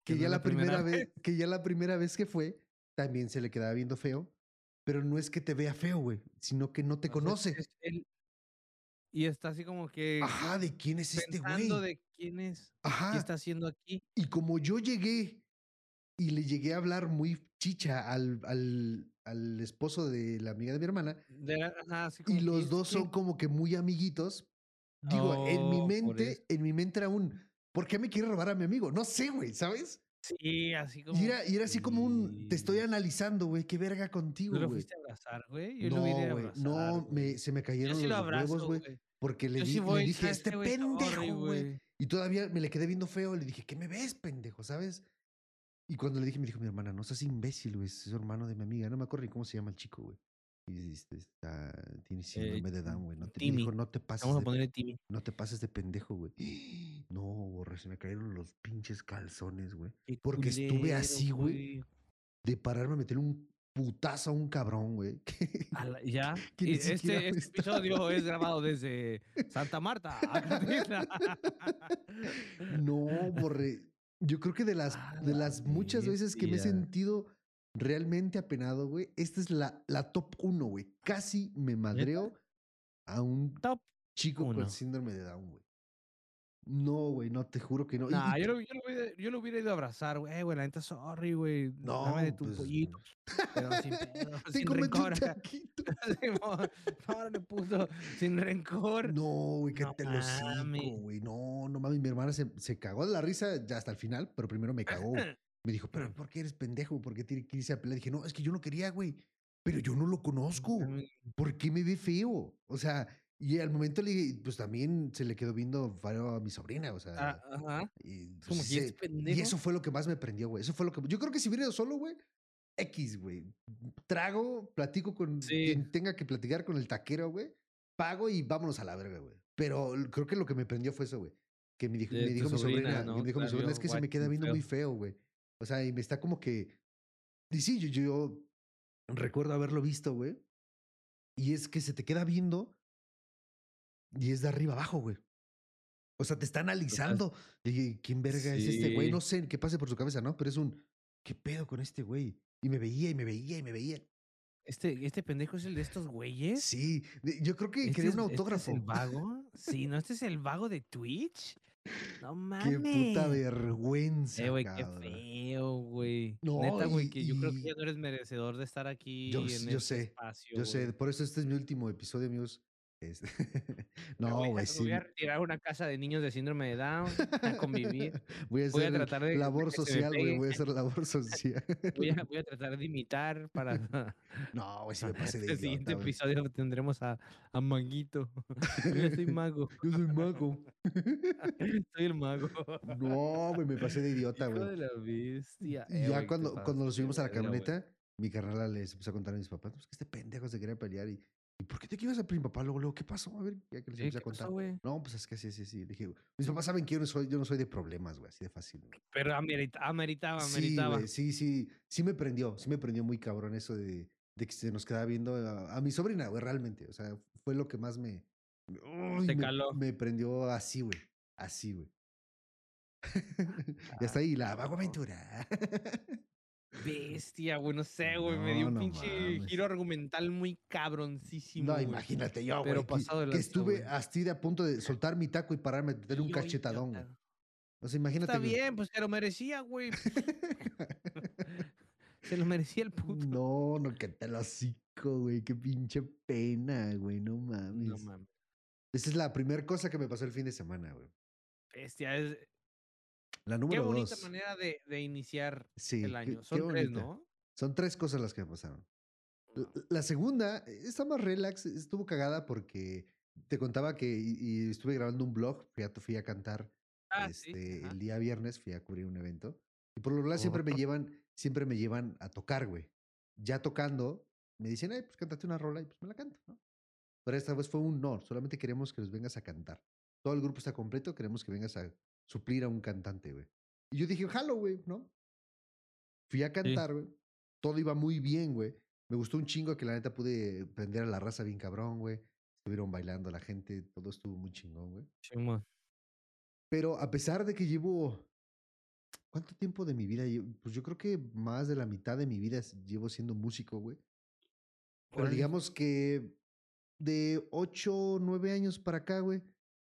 que ya la primera vez, que ya la primera vez que fue, también se le quedaba viendo feo, pero no es que te vea feo, güey, sino que no te O conoce. él- y está así como que. Ajá, ¿de quién es este güey? de quién es. Ajá. ¿Qué está haciendo aquí? Y como yo llegué y le llegué a hablar muy chicha al, al, al esposo de la amiga de mi hermana, De ajá, así y como que, los ¿este dos qué? son como que muy amiguitos, digo, en mi Oh, mente, en mi mente era un, ¿por qué me quiere robar a mi amigo? No sé, güey, ¿sabes? Sí, así como. Y era, y era así como un, te estoy analizando, güey, qué verga ¿Tú contigo, lo güey. fuiste a abrazar, güey? Yo lo hubiera No, güey, abrazar, no, me, se me cayeron sí lo los abrazo, huevos, güey, porque le, di- sí le dije, ¿sabes este? Sorry, pendejo, güey. Y todavía me le quedé viendo feo, le dije, ¿qué me ves, pendejo? ¿Sabes? Y cuando le dije, me dijo mi hermana, no seas imbécil, güey, es hermano de mi amiga. No me acuerdo ni cómo se llama el chico, güey. Y este, está, tiene síndrome de Down, güey. No te, dijo, no te pases Vamos a de, ponerle Timmy. no te pases de pendejo, güey. No, borre, se me cayeron los pinches calzones, güey. Porque estuve así, güey. De pararme a meter un putazo a un cabrón, güey. Ya. que y este, este episodio es grabado desde Santa Marta. No, borre. Yo creo que de las, de la las muchas veces que me he sentido realmente apenado, güey, esta es la, la top uno, güey. Casi me madreo a un Top chico uno. con síndrome de Down, güey. No, güey, no, te juro que no. Nah, y- yo, lo, yo, lo hubiera, yo lo hubiera ido a abrazar, güey. Eh, güey, la neta, sorry, güey. Dame de no, tu pues, pollito. Pero sin pedo, Te sin rencor. Órale, puto, sin rencor. No, güey, que No te lo cico, güey. No, no mames, mi hermana se, se cagó de la risa ya hasta el final, pero primero me cagó. Me dijo, pero ¿por qué eres pendejo? ¿Por qué tiene que irse a pelear? Dije, no, es que yo no quería, güey. Pero yo no lo conozco. ¿Por qué me ve feo? O sea, y al momento le pues también se le quedó viendo feo a mi sobrina, o sea. Ah, ajá. y, Es como pues, que se- es pendejo. y eso fue lo que más me prendió, güey. Eso fue lo que. Yo creo que si hubiera ido solo, güey, X, güey. Trago, platico con Sí. quien tenga que platicar con el taquero, güey. Pago y vámonos a la verga, güey. Pero creo que lo que me prendió fue eso, güey. Que me dijo, De me dijo mi sobrina, sobrina, ¿no? me dijo mi sobrina, es que se me queda viendo muy feo, güey. O sea, y me está como que. Y sí, yo, yo recuerdo haberlo visto, güey. Y es que se te queda viendo y es de arriba abajo, güey. O sea, te está analizando. Dije, ¿quién verga es este güey? No sé qué pase por su cabeza, ¿no? Pero es un, ¿qué pedo con este güey? Y me veía y me veía y me veía. Este, este pendejo es el de estos güeyes. Sí, yo creo que ¿Este quería es- un este es autógrafo. el vago? Sí, ¿no? ¿Este es el vago de Twitch? No mames. Qué puta vergüenza, Eh, güey, qué feo, güey. No, Neta, güey, y- que yo creo que ya no eres merecedor de estar aquí Yo, en yo este sé, espacio. yo sé. güey. Por eso este es mi último episodio, amigos. Es- no, güey, sí. voy a retirar una casa de niños de síndrome de Down a convivir. Voy a voy a hacer tratar de- labor social, güey. Voy a hacer labor social. Voy a, voy a tratar de imitar para No, güey, si me pasé de el siguiente episodio tendremos a, a Manguito. Yo soy mago. Yo soy mago. soy el mago. No, güey, me pasé de idiota, güey. de la bestia. Eh, ya cuando, cuando nos subimos a la camioneta, mi carnal les empezó a contar a mis papás, pues que este pendejo se quería pelear y, ¿y por qué te ibas a mi papá? Luego, luego, ¿qué pasó? A ver, ya que les Sí, empecé a ¿qué pasó, contar. No, pues es que así, así, así. Dije, mis papás saben que yo no soy, yo no soy de problemas, güey, así de fácil. güey. Pero amerita- ameritaba, Sí, ameritaba. güey, sí, sí, sí me prendió, sí me prendió muy cabrón eso de, de que se nos quedaba viendo a, a mi sobrina, güey, realmente. O sea, fue lo que más me... Uy, Te me- caló. Me prendió así, güey, así, güey. y hasta ahí, la vago aventura. Bestia, güey, no sé, güey. me dio un no pinche mames. giro argumental muy cabroncísimo. No, güey. imagínate yo, Pero güey, que, pasado de que lanza, estuve güey. así de a punto de soltar mi taco y pararme a meter un cachetadón, güey. O sea, imagínate. Está que- bien, pues se lo merecía, güey. se lo merecía el puto. No, no, que te lo hocico, güey. Qué pinche pena, güey. No mames. No mames. Esa es la primera cosa que me pasó el fin de semana, güey. Bestia, es. La Qué número bonita dos. manera de, de iniciar Sí, el qué- año. qué Son tres, bonita. ¿no? Son tres cosas las que me pasaron. L- Ah, La segunda está más relax, estuvo cagada porque te contaba que y, y estuve grabando un blog, fui a, fui a cantar Ah, este, el día viernes, fui a cubrir un evento y por lo general siempre me llevan, siempre me llevan a tocar, güey. Ya tocando, me dicen, ay, pues cántate una rola y pues me la canto, ¿no? Pero esta vez fue un no, solamente queremos que nos vengas a cantar. Todo el grupo está completo, queremos que vengas a suplir a un cantante, güey. Y yo dije, jalo, güey, ¿no? Fui a cantar, güey. Todo iba muy bien, güey. Me gustó un chingo que la neta pude prender a la raza bien cabrón, güey. Estuvieron bailando la gente, todo estuvo muy chingón, güey. Simón. Pero a pesar de que llevo. ¿Cuánto tiempo de mi vida? llevo? Pues yo creo que más de la mitad de mi vida llevo siendo músico, güey. Pero digamos que de 8, 9 años para acá, güey,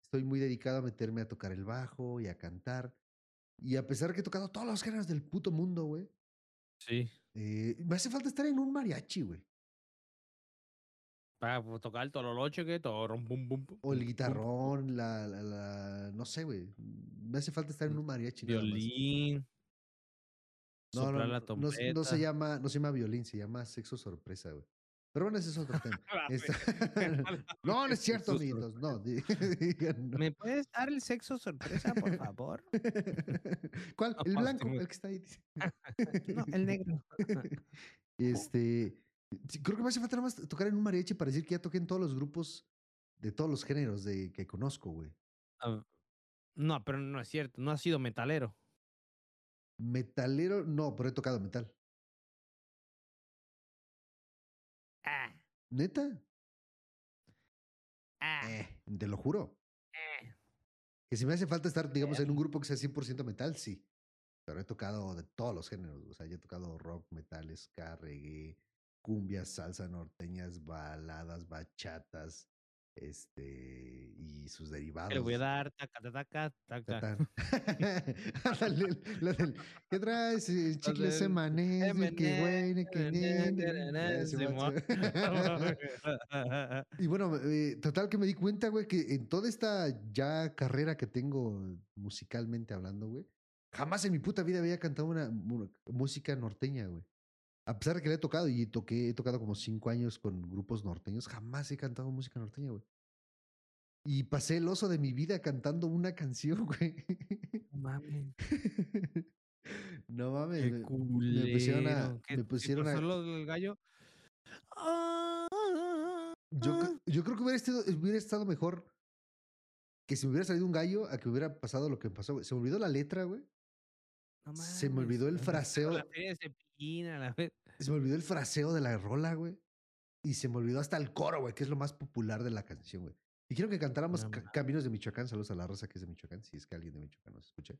estoy muy dedicado a meterme a tocar el bajo y a cantar. Y a pesar que he tocado todos los géneros del puto mundo, güey, Sí. eh, me hace falta estar en un mariachi, güey. Para pues, tocar el tololoche, que todo. bum, bum, O el guitarrón, la, la, la- no sé, güey. Me hace falta estar en un mariachi. Violín. No, no, no, no, se- llama, no se llama violín, se llama sexo sorpresa, güey. Pero bueno, ese es otro tema. Ah, Está- güey. no, no es cierto, amiguitos. No, no. ¿Me puedes dar el sexo sorpresa, por favor? ¿Cuál? No, El sí, blanco, el que está ahí. dice. No, el negro. Este, creo que me hace falta nada más tocar en un mariachi para decir que ya toqué en todos los grupos de todos los géneros de, que conozco, güey. Ah, No, pero no es cierto. No ha sido metalero. Metalero, no, pero he tocado metal. ¿Neta? ah, Eh, te lo juro. eh. Que si me hace falta estar, digamos, en un grupo que sea 100% metal, sí. Pero he tocado de todos los géneros. O sea, yo he tocado rock, metal, ska, reggae, cumbia, salsa, norteñas, baladas, bachatas, este, y sus derivados. Te le voy a dar taca, taca, taca. ¿Qué traes? Chicle de que güey, de que. Y bueno, eh, total que me di cuenta, güey, que en toda esta ya carrera que tengo musicalmente hablando, güey, jamás en mi puta vida había cantado una, música norteña, güey. A pesar de que la he tocado y toqué, he tocado como cinco años con grupos norteños, jamás he cantado música norteña, güey. Y pasé el oso de mi vida cantando una canción, güey. No mames. No mames. Qué me- culero. pusieron a- ¿Qué- me qué pusieron a- lo del gallo? Yo, ah. yo creo que hubiera estado, hubiera estado mejor que si me hubiera salido un gallo a que hubiera pasado lo que pasó, güey. Se me olvidó la letra, güey. No se me olvidó el ¿dónde fraseo. La de La vez. Se me olvidó el fraseo de la rola, güey. Y se me olvidó hasta el coro, güey, que es lo más popular de la canción, güey. Y quiero que cantáramos No Ca- mames. Caminos de Michoacán. Saludos a la raza que es de Michoacán, si es que alguien de Michoacán nos escucha.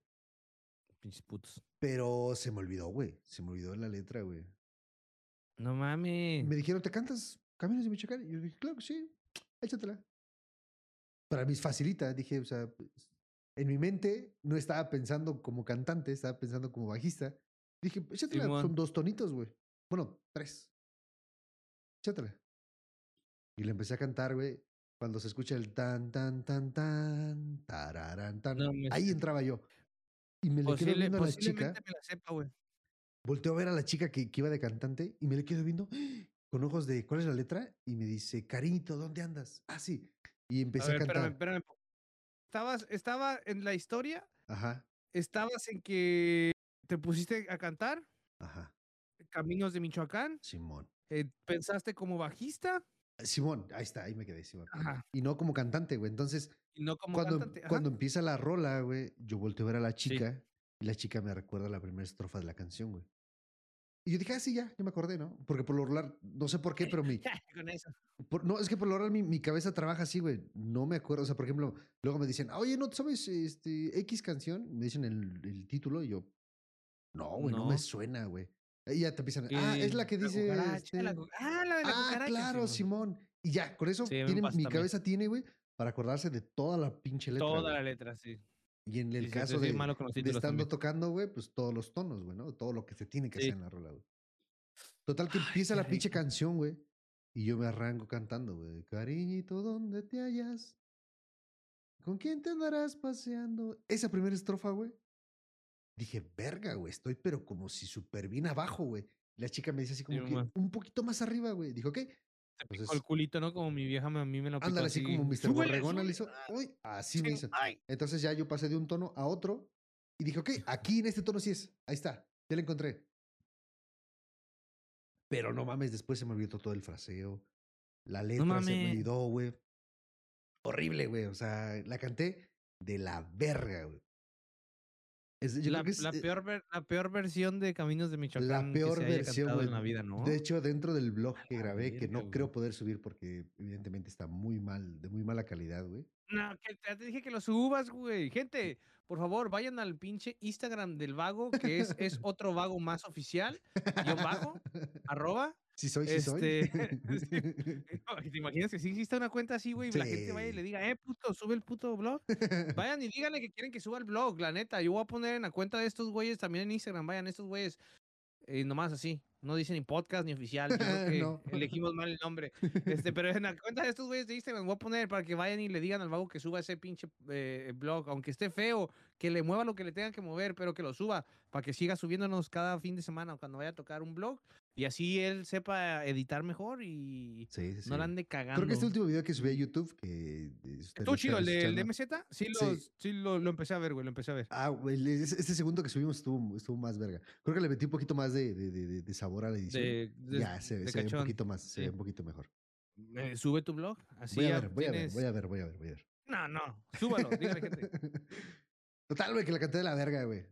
Pinches putos. Pero se me olvidó, güey. Se me olvidó la letra, güey. No mames. Me dijeron, ¿te cantas Caminos de Michoacán? Y yo dije, claro que sí, échatela. Para mí es facilita, dije, o sea, pues, en mi mente no estaba pensando como cantante, estaba pensando como bajista. Dije, échatela, Simón. son dos tonitos, güey. Bueno, tres. Échatela. Y le empecé a cantar, güey. Cuando se escucha el tan, tan, tan, tan, tararán, tan. No me ahí entraba yo. Y me le quedo Posible- viendo a la chica. me la sepa, güey. Volteo a ver a la chica que, que iba de cantante y me le quedo viendo con ojos de ¿cuál es la letra? Y me dice, cariñito, ¿dónde andas? Ah, sí. Y A empecé a, ver, cantar. espérame, espérame. Estabas, estaba en la historia, Ajá, estabas en que te pusiste a cantar ajá. Caminos de Michoacán, Simón. eh, pensaste como bajista, Simón, ahí está, ahí me quedé, Simón. ajá, Y no como cantante, güey. Entonces, y no como cuando, cantante. cuando empieza la rola, güey, yo volteo a ver a la chica y la chica me recuerda la primera estrofa de la canción, güey. Y yo dije, ah, sí, ya, ya me acordé, ¿no? Porque por lo regular, no sé por qué, pero mi, Con eso. Por- no, es que por lo general mi, mi cabeza trabaja así, güey. No me acuerdo. O sea, por ejemplo, luego me dicen, oye, ¿no sabes este, X canción? Me dicen el, el título y yo, no, güey, no. me suena, güey. Y ya te empiezan, ah, es la que dice. cucaracha, este, la ah, la de la ah, claro, Simón. Y ya, con eso Sí, tiene, mi cabeza tiene, güey, para acordarse de toda la pinche letra. Toda güey. la letra, sí. Y en el Sí, caso sí, de, malo de estando también. tocando, güey, pues todos los tonos, güey, ¿no? Todo lo que se tiene que hacer en la rola, güey. Total que Ay, empieza la pinche canción, güey. Y yo me arranco cantando, güey. Cariñito, ¿dónde te hallas? ¿Con quién te andarás paseando? Esa primera estrofa, güey. Dije, verga, güey, estoy pero como si súper bien abajo, güey. La chica me dice así como Sí, que un poquito más arriba, güey. Dijo, picó Entonces- el culito, ¿no? Como mi vieja a mí me lo picó Ándale, así como Mr. "Súbele, Borregona le súbele". hizo. Uy, así me hizo. ay. Entonces ya yo pasé de un tono a otro y dije, ok, aquí en este tono sí es. Ahí está, ya lo encontré. Pero no mames, después se me olvidó todo el fraseo. La letra se me olvidó, güey. Horrible, güey. O sea, la canté de la verga, güey. Es- yo La, creo que es, la eh, peor ver- la peor versión de Caminos de Michoacán peor que se haya versión, cantado en la vida, ¿no? De hecho, dentro del blog que la grabé, que no creo poder subir porque evidentemente está muy mal, de muy mala calidad, güey. No, que te, dije que lo subas, güey. Gente, por favor, vayan al pinche Instagram del vago, que es, es otro vago más oficial, guion bajo, arroba. Sí soy, sí soy. Este, No, ¿Te imaginas que sí existe una cuenta así, güey? y La gente vaya y le Sí. diga, eh, puto, sube el puto blog. Vayan y díganle que quieren que suba el blog, la neta. Yo voy a poner en la cuenta de estos güeyes también en Instagram. Vayan, estos güeyes. eh, nomás así. No dicen ni podcast ni oficial. Yo creo que No. elegimos mal el nombre. Este, pero en la cuenta de estos güeyes de Instagram voy a poner para que vayan y le digan al vago que suba ese pinche eh, blog. Aunque esté feo, que le mueva lo que le tengan que mover, pero que lo suba para que siga subiéndonos cada fin de semana o cuando vaya a tocar un blog. Y así él sepa editar mejor y Sí, sí, sí. no la ande cagando. Creo que este último video que subí a YouTube, que Estuvo chido, el de, de. MZ. Sí, lo, lo, empecé a ver, güey, lo empecé a ver. Ah, güey, este segundo que subimos estuvo, estuvo más verga. Creo que le metí un poquito más de, de, de- sabor a la edición. Ya, se, de se ve un poquito más, se ve un poquito mejor. eh, sube tu blog. Así Voy a ver, voy a ver, voy a ver, voy a ver, voy a ver. No, no, súbalo, dígale, gente. Total, güey, que la canté de la verga, güey.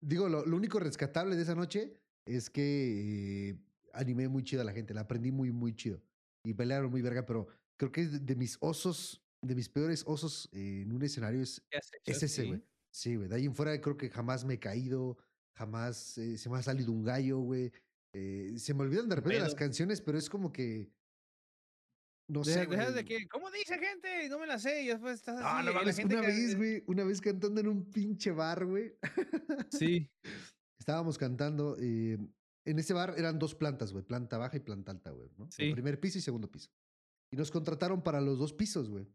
Digo, lo, lo único rescatable de esa noche es que eh, animé muy chido a la gente, la aprendí muy, muy chido. Y pelearon muy verga, pero creo que de, de mis osos, de mis peores osos eh, en un escenario es, es ese, Sí. güey. Sí, güey. De ahí en fuera creo que jamás me he caído, jamás eh, se me ha salido un gallo, güey. Eh, se me olvidan de repente las pedo? canciones, pero es como que. No De- sé. de güey. que, ¿cómo dice gente? No me la sé. Y después estás así. Ah, no mames, una que- vez, güey, una vez cantando en un pinche bar, güey. Sí. Estábamos cantando. eh, en ese bar eran dos plantas, güey. Planta baja y planta alta, güey. ¿no? Sí. Primer piso y segundo piso. Y nos contrataron para los dos pisos, güey.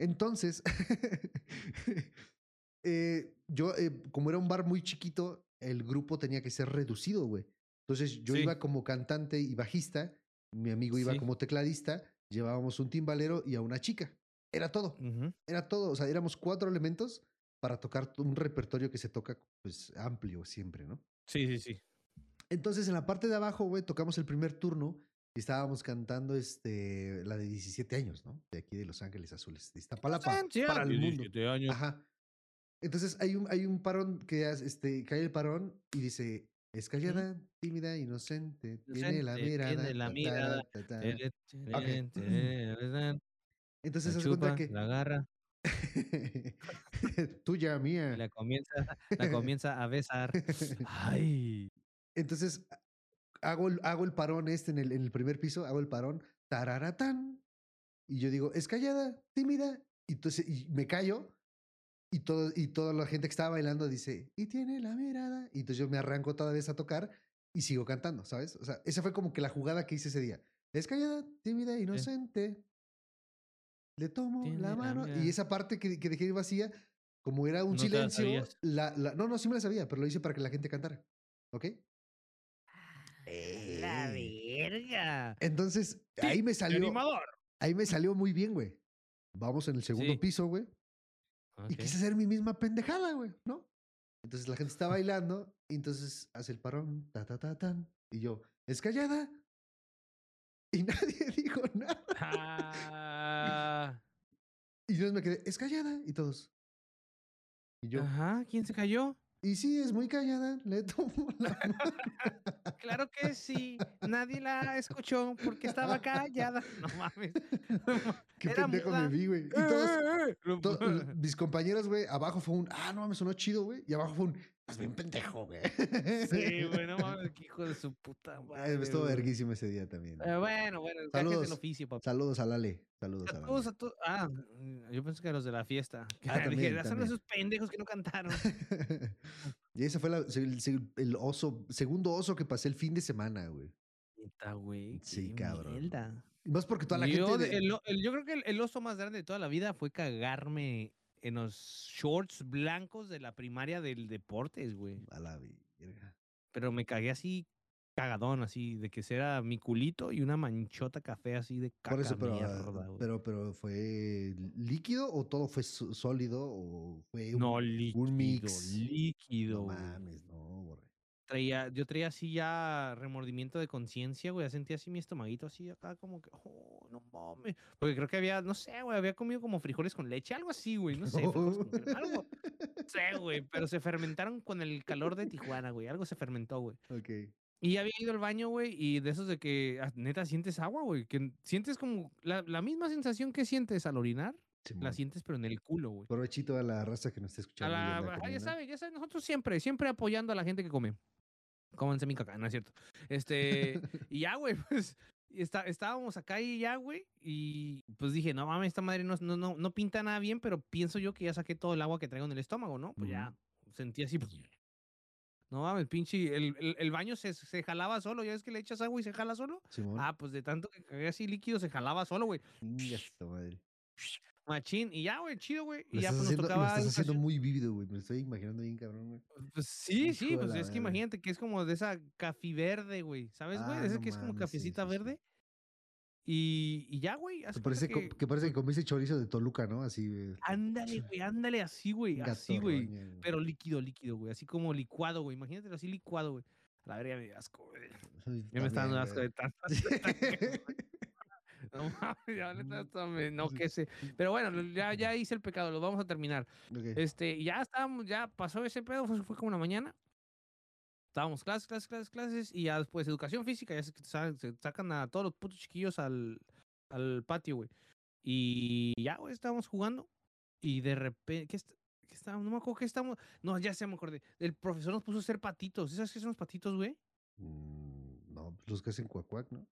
Entonces, eh, yo, eh, como era un bar muy chiquito, el grupo tenía que ser reducido, güey. Entonces yo Sí. iba como cantante y bajista, mi amigo iba Sí. como tecladista, llevábamos un timbalero y a una chica. Era todo, era todo. O sea, éramos cuatro elementos para tocar un repertorio que se toca, pues, amplio siempre, ¿no? Sí, sí, sí. Entonces, en la parte de abajo, güey, tocamos el primer turno y estábamos cantando este, la de 17 años, ¿no? De aquí de Los Ángeles Azules, de Iztapalapa, para el mundo. 17 años. Ajá. Entonces, hay un, hay un parón que este, cae el parón y dice, es callada, tímida, inocente, tiene la Inocente, mirada. tiene la ta, ta, mirada, ta, ta". Tere, Ok. tere, tere, la Entonces, de cuenta que... la agarra Tuya, mía. la comienza, la comienza a besar. Ay. Entonces, hago el, hago el parón este en el, en el primer piso, hago el parón, tararatán. Y yo digo, es callada, tímida. Y, entonces, y me callo. Y, todo, y toda la gente que estaba bailando dice, y tiene la mirada. Y entonces yo me arranco toda vez a tocar y sigo cantando, ¿sabes? O sea, esa fue como que la jugada que hice ese día. Es callada, tímida, inocente. Le tomo Tiene la la mano. mirada. y esa parte que, que dejé vacía, como era un No la silencio, la, la- no, no, sí me la sabía, pero lo hice para que la gente cantara. ¿Ok? La Eh. verga. Entonces, Sí, ahí me salió, animador. ahí me salió muy bien, güey. Vamos en el segundo Sí. piso, güey. Y quise hacer mi misma pendejada, güey, ¿no? Entonces la gente está bailando y entonces hace el parón, ta, ta, ta, tan. Y yo, es callada. Y nadie dijo nada. Ah, Y yo me quedé, es callada. Y todos. Y yo, Ajá, ¿quién se cayó? Y sí, es muy callada. Le tomo la mano. Claro que sí. Nadie la escuchó porque estaba callada. No mames. Qué Era pendejo muda. me vi, güey. Y todos, to- mis compañeros, güey, abajo fue un, ah, no mames, sonó chido, güey. Y abajo fue un, pues bien pendejo, güey. Sí, güey, no mames, qué hijo de su puta Ay, madre. Estuvo verguísimo ese día también. Eh, bueno, bueno, Saludos. el oficio, papá. Saludos a Lale. Saludos A Lale. a. Ah, mm, yo pensé que a los de la fiesta. Ah, Dije, también, son también. esos pendejos que no cantaron. y ese fue la- el, oso, segundo oso que pasé el fin de semana, güey. Güey. Sí, cabrón. mierda. Más porque toda la yo, gente. de- de- el o- el- yo creo que el, el oso más grande de toda la vida fue cagarme en los shorts blancos de la primaria del deportes, güey. A la verga. Pero me cagué así cagadón, así, de que era mi culito y una manchota café así de caca Por eso, pero, ah, mierda, güey. pero, pero ¿fue líquido o todo fue só- sólido o fue un, no, líquido, mix. líquido. No mames, no. Traía, yo traía así ya remordimiento de conciencia, güey. Ya sentía así mi estomaguito así acá como que, oh, no mames. Porque creo que había, no sé, güey, había comido como frijoles con leche, algo así, güey. No sé, frijoles con crema, algo. No sé, güey, pero se fermentaron con el calor de Tijuana, güey. Algo se fermentó, güey. Ok. Y ya había ido al baño, güey, y de esos de que ah, neta sientes agua, güey. Que sientes como la, la misma sensación que sientes al orinar, la sientes pero en el culo, güey. Provechito a la raza que nos está A escuchando. y la- ajá, ya saben, ya saben, nosotros siempre, siempre apoyando a la gente que come. Cómanse mi caca, no es cierto. Este, y ya, güey, pues está, estábamos acá y ya, güey, y pues dije, no mames, esta madre no, no, no, no pinta nada bien, pero pienso yo que ya saqué todo el agua que traigo en el estómago, ¿no? Pues ya, sentí así, pues, no mames, pinche, el, el, el baño se, se jalaba solo, ya ves que le echas agua y se jala solo. Simón. Ah, pues de tanto que cagué así líquido se jalaba solo, güey. Chinga su madre. Machín, y ya, güey, chido, güey. Y ya pues nos haciendo, lo tocaba estás haciendo muy vívido, güey. Me estoy imaginando bien, cabrón, güey. Pues sí, sí, Hijo de pues es que imagínate que es como de esa café verde, güey. ¿Sabes, güey? Ah, ese no que es como sí, cafecita sí, sí. verde. Y, y ya, güey. Que parece, que- que parece que comiste chorizo de Toluca, ¿no? Así, güey. Ándale, güey, ándale así, güey. Así, güey. Pero líquido, líquido, güey. Así como licuado, güey. Imagínatelo así licuado, güey. A la verga me asco, güey. Ya me está dando asco de tanto. No no que sé. Pero bueno, ya, ya hice el pecado, lo vamos a terminar. Este, ya estábamos, ya pasó ese pedo, fue, fue como la mañana. Estábamos clases, clases, clases, clases, y ya después educación física, ya se, se sacan a todos los putos chiquillos al, al patio, güey. Y ya, güey, estábamos jugando, y de repente, ¿qué, qué estábamos? No me acuerdo qué estábamos. No, ya se me acordé. El profesor nos puso a hacer patitos. ¿Sabes qué son los patitos, güey? Mm, no, pues los que hacen cuacuac, ¿no?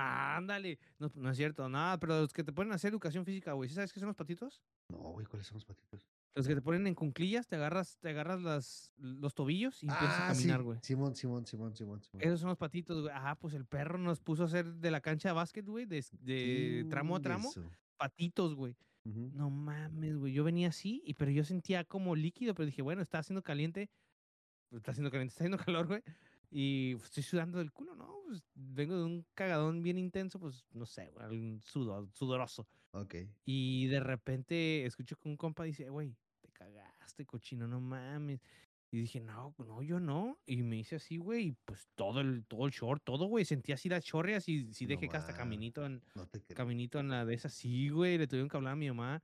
Ah, ándale. No, no es cierto, nada, pero los que te ponen a hacer educación física, güey. ¿Sí sabes qué son los patitos? No, güey, ¿cuáles son los patitos? Los que te ponen en cunclillas, te agarras, te agarras las, los tobillos y empiezas a Ah, sí. caminar, güey. Simón, Simón, Simón, Simón, Simón. Esos son los patitos, güey. Ajá, pues el perro nos puso a hacer de la cancha de básquet, güey, de, de tramo a tramo, patitos, güey. No mames, güey. Yo venía así, y, pero yo sentía como líquido, pero dije, bueno, está haciendo caliente. pues, Está haciendo caliente, está haciendo calor, güey. Y estoy sudando del culo, ¿no? Pues vengo de un cagadón bien intenso, pues no sé, algún sudor, sudoroso. Ok. Y de repente escucho que un compa dice, güey, te cagaste, cochino, no mames. Y dije, no, no, yo no. Y me hice así, güey, y pues todo el, todo el short, todo, güey. Sentí así las chorreas y sí No dejé que hasta caminito en, No caminito en la de esas. Sí, güey, le tuvieron que hablar a mi mamá.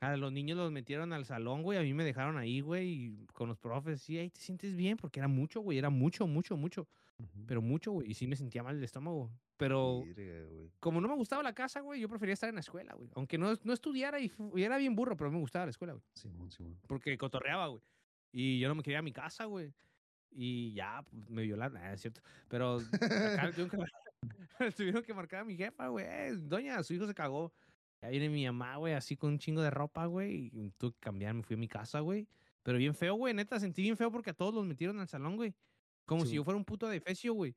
A los niños los metieron al salón, güey. A mí me dejaron ahí, güey, y con los profes. Sí, ahí te sientes bien, porque era mucho, güey. Era mucho, mucho, mucho. Ujú. Pero mucho, güey. Y sí me sentía mal el estómago. Pero como no me gustaba la casa, güey, yo prefería estar en la escuela, güey. Aunque no, no estudiara y, era bien burro, pero me gustaba la escuela, güey. Simón, Simón. Porque cotorreaba, güey. Y yo no me quería a mi casa, güey. Y ya, pues, me violaron, es cierto. Pero acá tuvieron que, tuvieron que marcar a mi jefa, güey. "Eh, Doña, su hijo se cagó. Ya viene mi mamá, güey, así con un chingo de ropa, güey. Y tuve que cambiar, me fui a mi casa, güey. Pero bien feo, güey, neta, sentí bien feo porque a todos los metieron al salón, güey. Como si yo fuera un puto defecio, güey.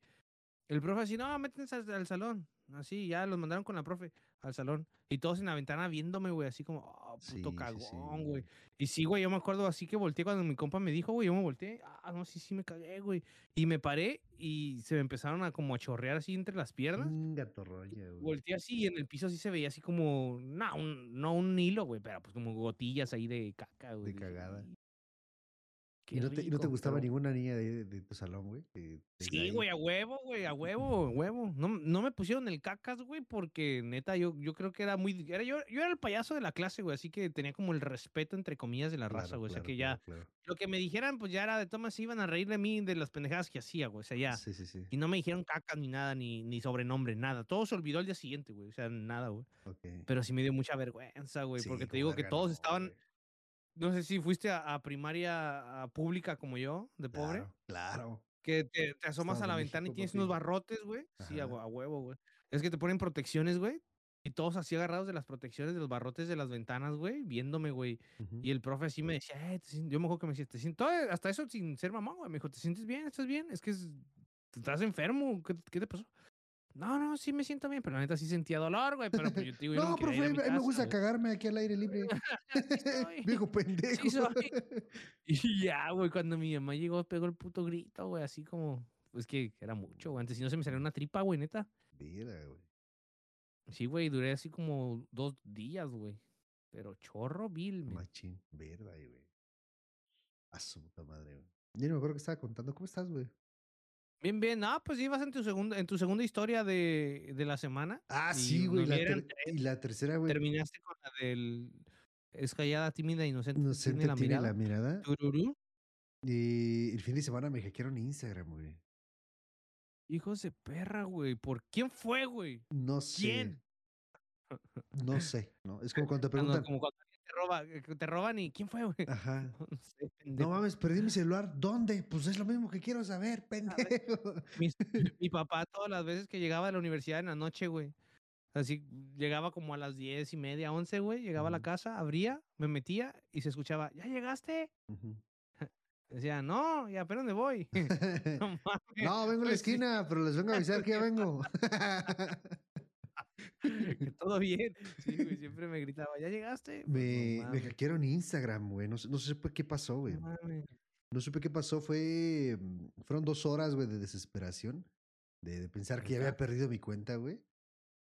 El profe así, no, métense al, al salón. Así, ya los mandaron con la profe al salón. Y todos en la ventana viéndome, güey, así como, oh, puto Sí, sí, sí. cagón, güey. Y sí, güey, yo me acuerdo así que volteé cuando mi compa me dijo, güey, yo me volteé. Ah, no, sí, sí me cagué, güey. Y me paré y se me empezaron a como a chorrear así entre las piernas. Roña, güey. Volteé así y en el piso sí se veía así como, no, un, no un hilo, güey, pero pues como gotillas ahí de caca, güey. Dije, cagada. "Y, ¿Y qué no te, no te rico", gustaba pero- ninguna niña de, de tu salón, güey? De Sí, güey, a huevo, güey, a huevo, a huevo. No, no me pusieron el cacas, güey, porque neta, yo, yo creo que era muy. Era, yo, yo era el payaso de la clase, güey, así que tenía como el respeto, entre comillas, de la raza, Claro, güey. o sea que ya, claro. lo que me dijeran, pues ya era de tomas, iban a reír de mí, de las pendejadas que hacía, güey. O sea, ya. Sí, sí, sí. Y no me dijeron cacas ni nada, ni, ni sobrenombre, nada. Todo se olvidó al día siguiente, güey. O sea, nada, güey. Pero sí me dio mucha vergüenza, güey, porque te digo que todos estaban. No sé si fuiste a, a primaria a pública como yo, de pobre. Claro, claro. Que te, te asomas a la ventana y tienes unos barrotes, güey. Sí, a, huevo, güey. Es que te ponen protecciones, güey. Y todos así agarrados de las protecciones de los barrotes de las ventanas, güey, viéndome, güey. Y el profe así me decía, eh, yo me acuerdo que me decía, te siento, hasta eso sin ser mamá, güey. Me dijo, ¿te sientes bien? ¿Estás bien? Es que es- estás enfermo. ¿Qué, qué te pasó? No, no, sí me siento bien, pero la neta sí sentía dolor, güey. Pero pues yo te digo, yo No, ir profe, a a mí me gusta güey. cagarme aquí al aire libre. Viejo pendejo. Sí soy. Y ya, güey, cuando mi mamá llegó, pegó el puto grito, güey, así como. Pues que era mucho, güey. Antes si no se me salía una tripa, güey, neta. Mira, güey. Sí, güey, duré así como dos días, güey. Pero chorro vil, men. Machín, verdad, güey. A su puta madre, güey. Yo no me acuerdo que estaba contando. ¿Cómo estás, güey? Bien, bien. Ah, pues ibas en tu segunda, en tu segunda historia de, de la semana. Ah, Y sí, güey. la ter- Y la tercera, güey. Terminaste con la del. Es callada, tímida, inocente. Inocente tiene la tiene mirada. la mirada. Y el fin de semana me hackearon Instagram, güey. Hijos de perra, güey. ¿Por quién fue, güey? No sé. ¿Quién? No sé, ¿no? Es como cuando te Cuando- preguntan. como cuando alguien te, roba, eh, te roban y ¿quién fue, güey? Ajá. No sé, No pendejo. mames, perdí mi celular. ¿Dónde? Pues es lo mismo que quiero saber, pendejo. Mi papá todas las veces que llegaba de la universidad en la noche, güey. Así, llegaba como a las diez y media, once, güey. Llegaba a la casa, abría, me metía y se escuchaba, ¿ya llegaste? Decía, no, ya, pero ¿dónde voy? no mames. No, vengo a la sí. esquina, pero les vengo a avisar que ya vengo. que todo bien. Sí, güey, siempre me gritaba, ¿ya llegaste? Pues, no me, me hackearon Instagram, güey. No, sé- no supe qué pasó, güey. no. No supe qué pasó. Fue. mm, Fueron dos horas, güey, de desesperación. De, de pensar que ya había perdido mi cuenta, güey.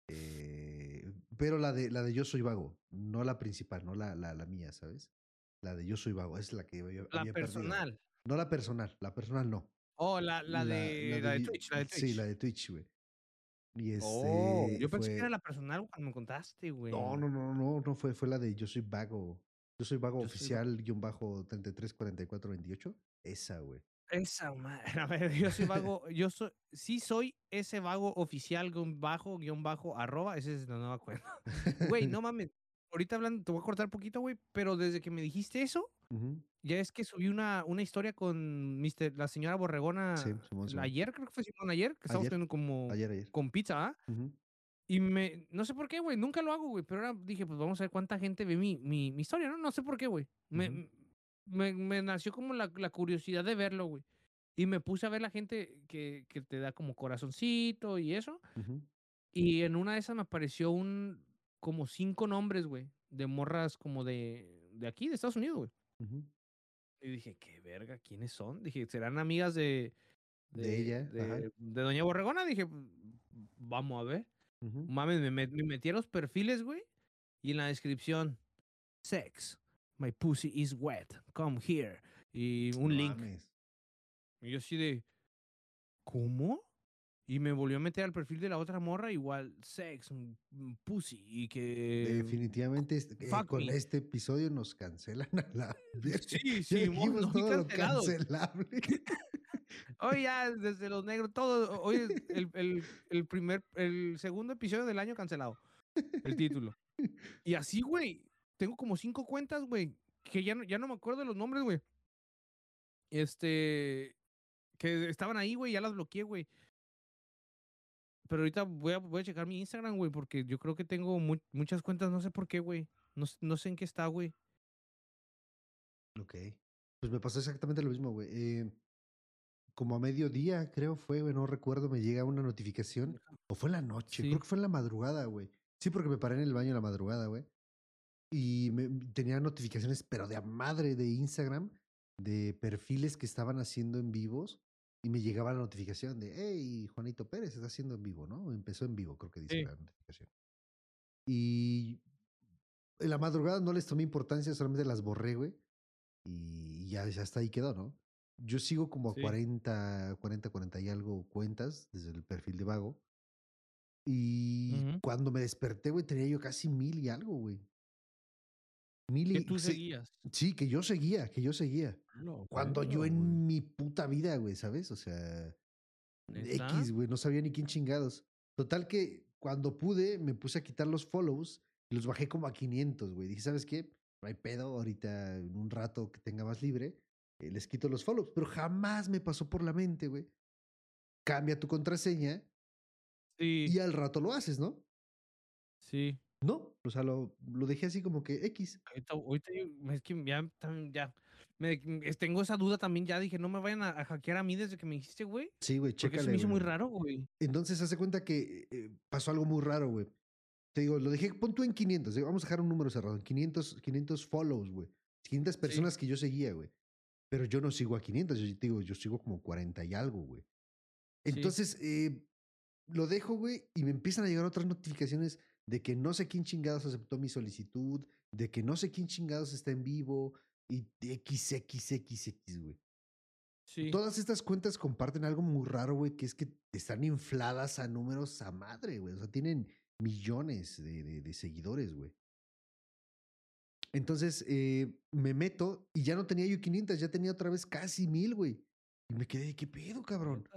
Eh, pero la de, la de Yo Soy Vago. No la principal, no la, la, la mía, ¿sabes? La de Yo Soy Vago. Es la que yo había La había perdido. personal. No la personal. La personal no. Oh, la, la, de, la, de, Twitch, la de Twitch. Sí, la de Twitch, güey. Y este. Oh, yo pensé que era la personal cuando me contaste, güey. No, no, no, no, no fue, fue la de Yo Soy Vago. Yo soy vago Yo soy oficial, guion bajo 334428. Esa, güey. Esa madre. A ver, yo soy vago. Yo soy, sí soy ese vago oficial, guion bajo, guion bajo, arroba. Esa es la nueva cuenta. Güey, no mames. Ahorita hablando, te voy a cortar poquito, güey. Pero desde que me dijiste eso, Ujú. ya es que subí una, una historia con Mr. la señora Borregona. Sí, Simón, Simón. Ayer, creo que fue Simón, ayer, que estábamos teniendo como Ayer, ayer. con pizza, ¿ah? Ujú. Y me, no sé por qué, güey, nunca lo hago, güey, pero ahora dije, pues vamos a ver cuánta gente ve mi, mi, mi historia, ¿no? No sé por qué, güey. Me, Ujú. me, me nació como la, la curiosidad de verlo, güey. Y me puse a ver la gente que, que te da como corazoncito y eso. Y en una de esas me apareció un, como cinco nombres, güey, de morras como de, de aquí, de Estados Unidos, güey. Y dije, qué verga, ¿quiénes son? Dije, ¿serán amigas de... De ella, De, de Doña Borregona. Dije, "Pues, vamos a ver. Mames, me, met- me metí a los perfiles, güey. Y en la descripción, sex, my pussy is wet, come here. Y un link. Y yo así de, ¿cómo? Y me volvió a meter al perfil de la otra morra, igual, sex, mm, mm, pussy, y que... Definitivamente este- eh, con me. este episodio nos cancelan a la. Sí, sí, dijimos no, todo lo cancelable. Hoy ya, desde los negros, todo, hoy es el, el, el primer, el segundo episodio del año cancelado, el título. Y así, güey, tengo como cinco cuentas, güey, que ya no, ya no me acuerdo de los nombres, güey. Este, que estaban ahí, güey, ya las bloqueé, güey. Pero ahorita voy a, voy a checar mi Instagram, güey, porque yo creo que tengo mu- muchas cuentas, no sé por qué, güey. No, no sé en qué está, güey. Ok. Pues me pasó exactamente lo mismo, güey. Eh, como a mediodía, creo fue, güey, no recuerdo, me llega una notificación. O fue en la noche, Sí. creo que fue en la madrugada, güey. Sí, porque me paré en el baño en la madrugada, güey. Y me, tenía notificaciones, pero de a madre de Instagram, de perfiles que estaban haciendo en vivos. Y me llegaba la notificación de, hey, Juanito Pérez está haciendo en vivo, ¿no? Empezó en vivo, creo que dice Sí. la notificación. Y en la madrugada no les tomé importancia, solamente las borré, güey. Y ya, ya hasta ahí quedó, ¿no? Yo sigo como a Sí. 40, 40, 40 y algo cuentas desde el perfil de vago. Y Ujú. cuando me desperté, güey, tenía yo casi mil y algo, güey. Que tú seguías. sí, que yo seguía, que yo seguía. No, Cuando yo güey. en mi puta vida, güey, ¿sabes? O sea. X, güey, no sabía ni quién chingados. Total que cuando pude, me puse a quitar los follows y los bajé como a 500, güey. Dije, ¿sabes qué? No hay pedo, ahorita en un rato que tenga más libre, eh, les quito los follows. Pero jamás me pasó por la mente, güey. Cambia tu contraseña Sí, y al rato lo haces, ¿no? sí. No, o sea, lo, lo dejé así como que X. Ahorita, es que ya, me, mm, tengo esa duda también. Ya dije, no me vayan a, a hackear a mí desde que me dijiste, güey. Sí, güey, Porque eso chécale. me hizo muy raro, güey. Entonces, hace cuenta que eh, pasó algo muy raro, güey. Te digo, lo dejé, pon tú en 500. digo, Vamos a dejar un número cerrado. 500, 500 follows, güey. 500 personas que yo seguía, güey. Pero yo no sigo a 500. Yo te digo, yo sigo como 40 y algo, güey. Entonces, eh, lo dejo, güey, y me empiezan a llegar otras notificaciones de que no sé quién chingados aceptó mi solicitud, de que no sé quién chingados está en vivo, y XXX, güey. Sí. Todas estas cuentas comparten algo muy raro, güey, que es que están infladas a números a madre, güey. O sea, tienen millones de, de- de seguidores, güey. Entonces, eh, me meto y ya no tenía yo 500, ya tenía otra vez casi mil, güey. Y me quedé, ¿qué pedo, cabrón?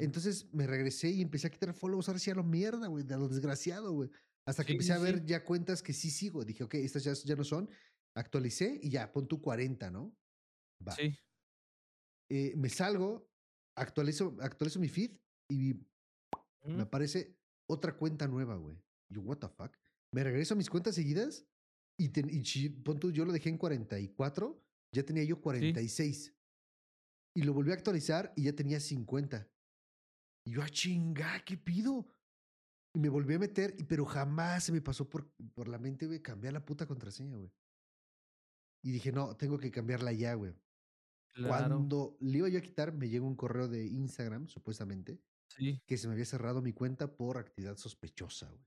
Entonces me regresé y empecé a quitar follows, ahora sí a lo mierda, güey, de lo desgraciado, güey. Hasta que Sí, empecé a sí, ver sí. ya cuentas que sí sigo. Dije, ok, estas ya, ya no son. Actualicé y ya, pon tu 40, ¿no? Va. Sí. Eh, me salgo, actualizo, actualizo mi feed y me aparece otra cuenta nueva, güey. Yo, what the fuck? Me regreso a mis cuentas seguidas y, ten- y pon tú, yo lo dejé en 44, ya tenía yo 46. Y lo volví a actualizar y ya tenía 50. Y yo, ah, chinga, ¿qué pido? Y me volví a meter, pero jamás se me pasó por, por la mente, güey, cambiar la puta contraseña, güey. Y dije, no, tengo que cambiarla ya, güey. Claro. Cuando le iba yo a quitar, me llegó un correo de Instagram, supuestamente, Sí. que se me había cerrado mi cuenta por actividad sospechosa, güey.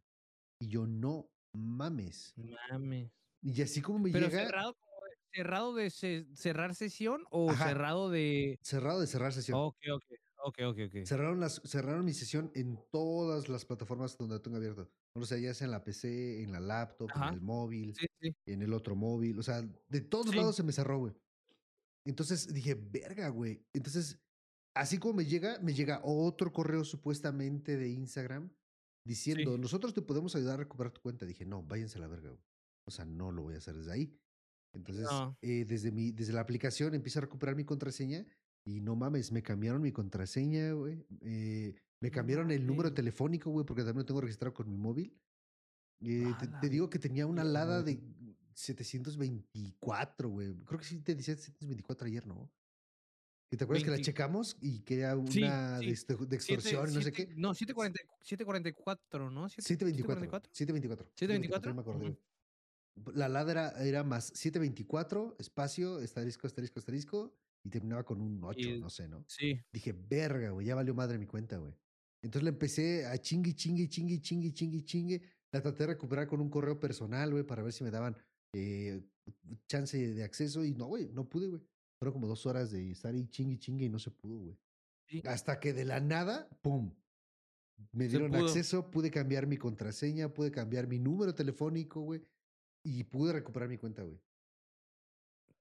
Y yo, no mames. Mames. Y así como me Pero llega, cerrado, de- cerrado de ce- cerrar sesión o Ajá. cerrado de. cerrado de cerrar sesión. Ok, ok. Ok, ok, ok. Cerraron, las, cerraron mi sesión en todas las plataformas donde tengo abierto. O sea, ya sea en la PC, en la laptop, Ajá. en el móvil, Sí, sí. en el otro móvil. O sea, de todos Sí. lados se me cerró, güey. Entonces dije, verga, güey. Entonces, así como me llega, me llega otro correo supuestamente de Instagram diciendo, nosotros te podemos ayudar a recuperar tu cuenta. Dije, no, váyanse a la verga, güey. O sea, no lo voy a hacer desde ahí. Entonces, No. eh, desde, mi, desde la aplicación empiezo a recuperar mi contraseña y no mames, me cambiaron mi contraseña, güey. Eh, me cambiaron el número telefónico, güey, porque también lo tengo registrado con mi móvil. Eh, te, te digo que tenía una madre. de 724, güey. Creo que sí te decía 724 ayer, ¿no? ¿Y te acuerdas que la 20 checamos y que era Sí, una sí. de, este- de Siete- extorsión y no sé siete- qué? No, 740 744, ¿no? Siete- 724. 724. 724. ya me acordé, Ujú. güey. La alada era, era más 724, espacio, asterisco, asterisco, asterisco, y terminaba con un 8, Y- no sé, ¿no? Sí. Dije, verga, güey, ya valió madre mi cuenta, güey. Entonces le empecé a chingue, chingue, chingue, chingue, chingue, chingue. La traté de recuperar con un correo personal, güey, para ver si me daban eh, chance de acceso. Y no, güey, no pude, güey. Fueron como dos horas de estar ahí chingue, chingue y no se pudo, güey. Sí. Hasta que de la nada, ¡pum! Me dieron acceso, pude cambiar mi contraseña, pude cambiar mi número telefónico, güey. Y pude recuperar mi cuenta, güey.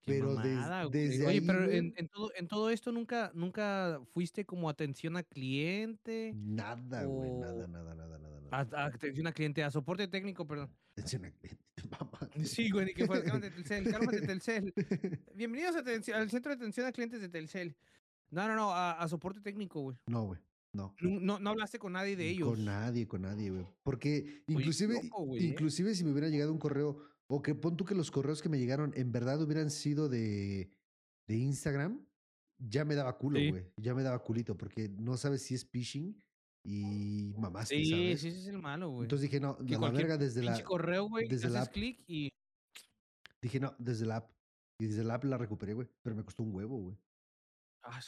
Qué Pero des- mamada, güey. desde Oye, ahí, pero en, en todo, en todo esto nunca, nunca fuiste como atención a cliente. Nada, güey, o- nada, nada, nada, nada. A, nada. a atención a cliente, a soporte técnico, perdón. Atención al cliente, mamá. Sí, güey, que fuera, cálmate Telcel, cálmate Telcel. Bienvenidos a al centro de atención a clientes de Telcel. No, no, no, a, a soporte técnico, güey. No, güey. No. No, no, hablaste con nadie de ellos. Con nadie, con nadie, güey. Porque Oye, inclusive, loco, güey, ¿eh? inclusive si me hubiera llegado un correo, o que pon tú que los correos que me llegaron en verdad hubieran sido de, de Instagram, ya me daba culo, Sí. güey. Ya me daba culito, porque no sabes si es phishing y mamaste, Sí, ¿sabes? sí, ese es el malo, güey. Entonces dije, no, Que la verga desde la, correo, güey, desde la haces clic y... dije, no, desde la app. Y desde la app la recuperé, güey. Pero me costó un huevo, güey. Ah,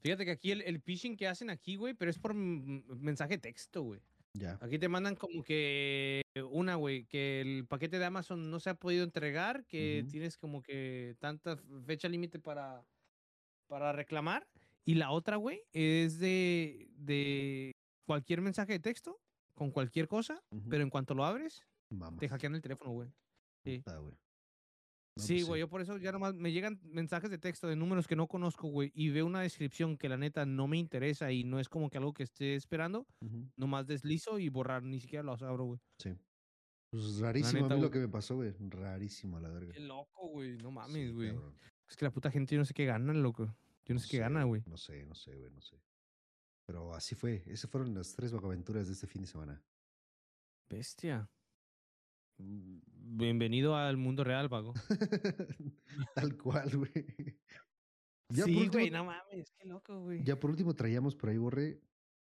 Fíjate que aquí el, el phishing que hacen aquí, güey, pero es por mensaje texto, güey. Ya. Aquí te mandan como que una, güey, que el paquete de Amazon no se ha podido entregar, que tienes como que tanta fecha límite para, para reclamar. Y la otra, güey, es de, de cualquier mensaje de texto, con cualquier cosa, pero en cuanto lo abres, Mamá. te hackean el teléfono, güey. sí. puta, güey. No, sí, pues güey, yo por eso ya nomás me llegan mensajes de texto de números que no conozco, güey, y veo una descripción que la neta no me interesa y no es como que algo que esté esperando, Ujú. nomás deslizo y borrar, ni siquiera los abro, güey. Sí. Pues rarísimo neta, a mí lo que me pasó, güey. Rarísimo a la verga. Qué loco, güey, no mames, güey. es que la puta gente yo no sé qué gana, loco. Yo no sé qué gana, güey. No sé, no sé, güey, no sé. Pero así fue. Esas fueron las tres aventuras de este fin de semana. Bestia. Bienvenido al mundo real, Paco. Tal cual, güey. Ya por sí, último- güey, no mames, qué loco, güey. Ya por último traíamos por ahí, Borre,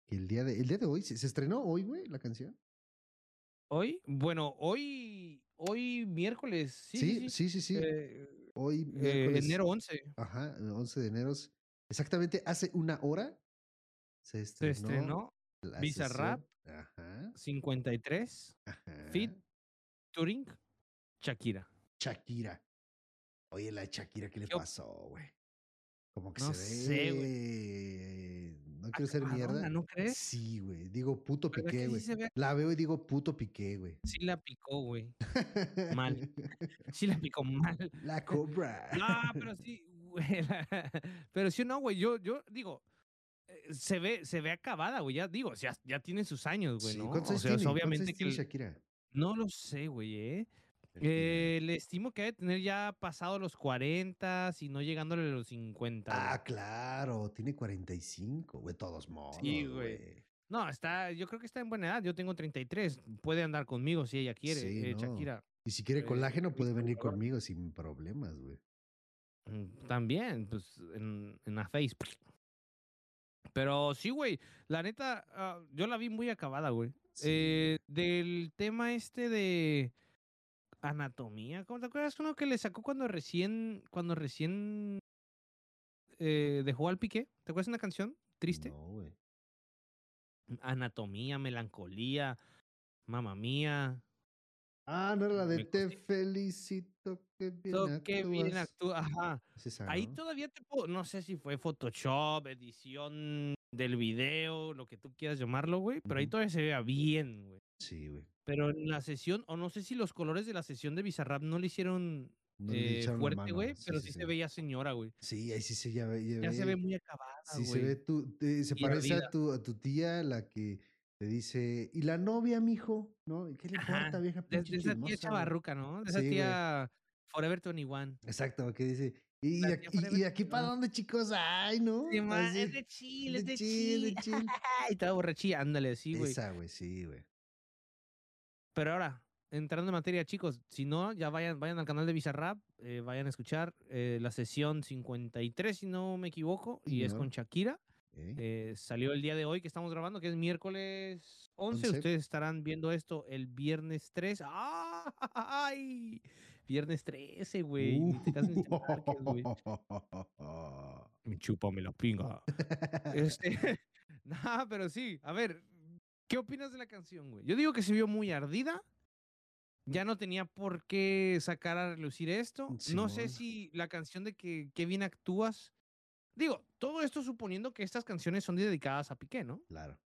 el día de, el día de hoy, ¿se, se estrenó hoy, güey, la canción? Hoy, bueno, hoy, hoy miércoles, sí, sí, sí. sí, sí. eh, hoy, eh, miércoles. enero 11 Ajá, el 11 de enero. Exactamente hace una hora se se estrenó. estrenó la Bizarrap. Ajá, 53, ajá. Fit. Turing, Shakira. Shakira. Oye, la Shakira, ¿qué le ¿Qué op- pasó, güey? Como que No se sé, ve. No quiero ser mierda. ¿no crees? Sí, güey. Digo puto ¿Verdad que piqué, güey. ve- La veo y digo puto piqué, güey. Sí la picó, güey. Mal. Sí la picó mal. La cobra. No, pero sí, güey. la- Pero sí, no, güey. Yo, yo digo, eh, se ve, se ve acabada, güey. Ya digo, ya, ya tiene sus años, güey, Sí, ¿no? ¿Cuántos O sea, tiene? ¿Cuántos obviamente que Shakira? No lo sé, güey, ¿eh? Eh, le estimo que debe tener ya pasado los 40, si no llegándole a los 50. güey. Ah, claro, tiene 45, güey, todos modos. Sí, güey. güey. No, está, yo creo que está en buena edad. Yo tengo 33. Puede andar conmigo si ella quiere, Sí, eh, no. Shakira. Y si quiere Eh, colágeno, ¿viste puede venir conmigo sin problemas, güey. Mm, También, pues, en, en la face. Pero sí, güey. La neta, ah, yo la vi muy acabada, güey. Sí, Eh, del tema este de anatomía. ¿Cómo te acuerdas uno que le sacó cuando recién, cuando recién eh, dejó al piqué? ¿Te acuerdas de una canción triste? No, güey. Anatomía, melancolía, mamá mía. Ah, no era la de Me te felicito que bien So, qué bien actúa. Ajá. Ahí todavía te puedo, no sé si fue Photoshop, edición del video, lo que tú quieras llamarlo, güey, pero ahí todavía se vea bien, güey. Sí, güey. Pero en la sesión, o no sé si los colores de la sesión de Bizarrap no le hicieron No eh, fuerte, güey, sí, pero sí, se veía señora, güey. Sí, ahí sí se ya ve. Ya, Ya se ve- muy acabada, Sí, se ve güey. tu, te- se Y parece a tu, a tu tía, la que te dice, ¿y la novia, mijo? ¿No? ¿Y ¿Qué le importa, vieja De, de esa tía chismosa, güey?" chavarruca, ¿no? De esa güey. Forever 21. Exacto, que dice, ¿y, tía aquí- y aquí para 21. dónde, chicos? Ay, ¿no? Sí, Así, es de chill, es de chill, chill. y toda borrachilla, ándale, sí, güey. Esa, güey, sí, güey. Pero ahora, entrando en materia, chicos, si no, ya vayan, vayan al canal de Bizarrap, eh, vayan a escuchar eh, la sesión 53, si no me equivoco, y es Señor. con Shakira. Eh, salió el día de hoy que estamos grabando, que es miércoles 11. 11. Ustedes estarán viendo esto el viernes 3. ¡Ay! Viernes 13, güey. Ni te cases ni te embarques, güey. Me chúpame la pinga. Este, nah, pero sí. A ver, ¿qué opinas de la canción, güey? Yo digo que se vio muy ardida. Ya no tenía por qué sacar a relucir esto. No sé si la canción de que, que bien actúas. Digo, todo esto suponiendo que estas canciones son dedicadas a Piqué, ¿no? Claro.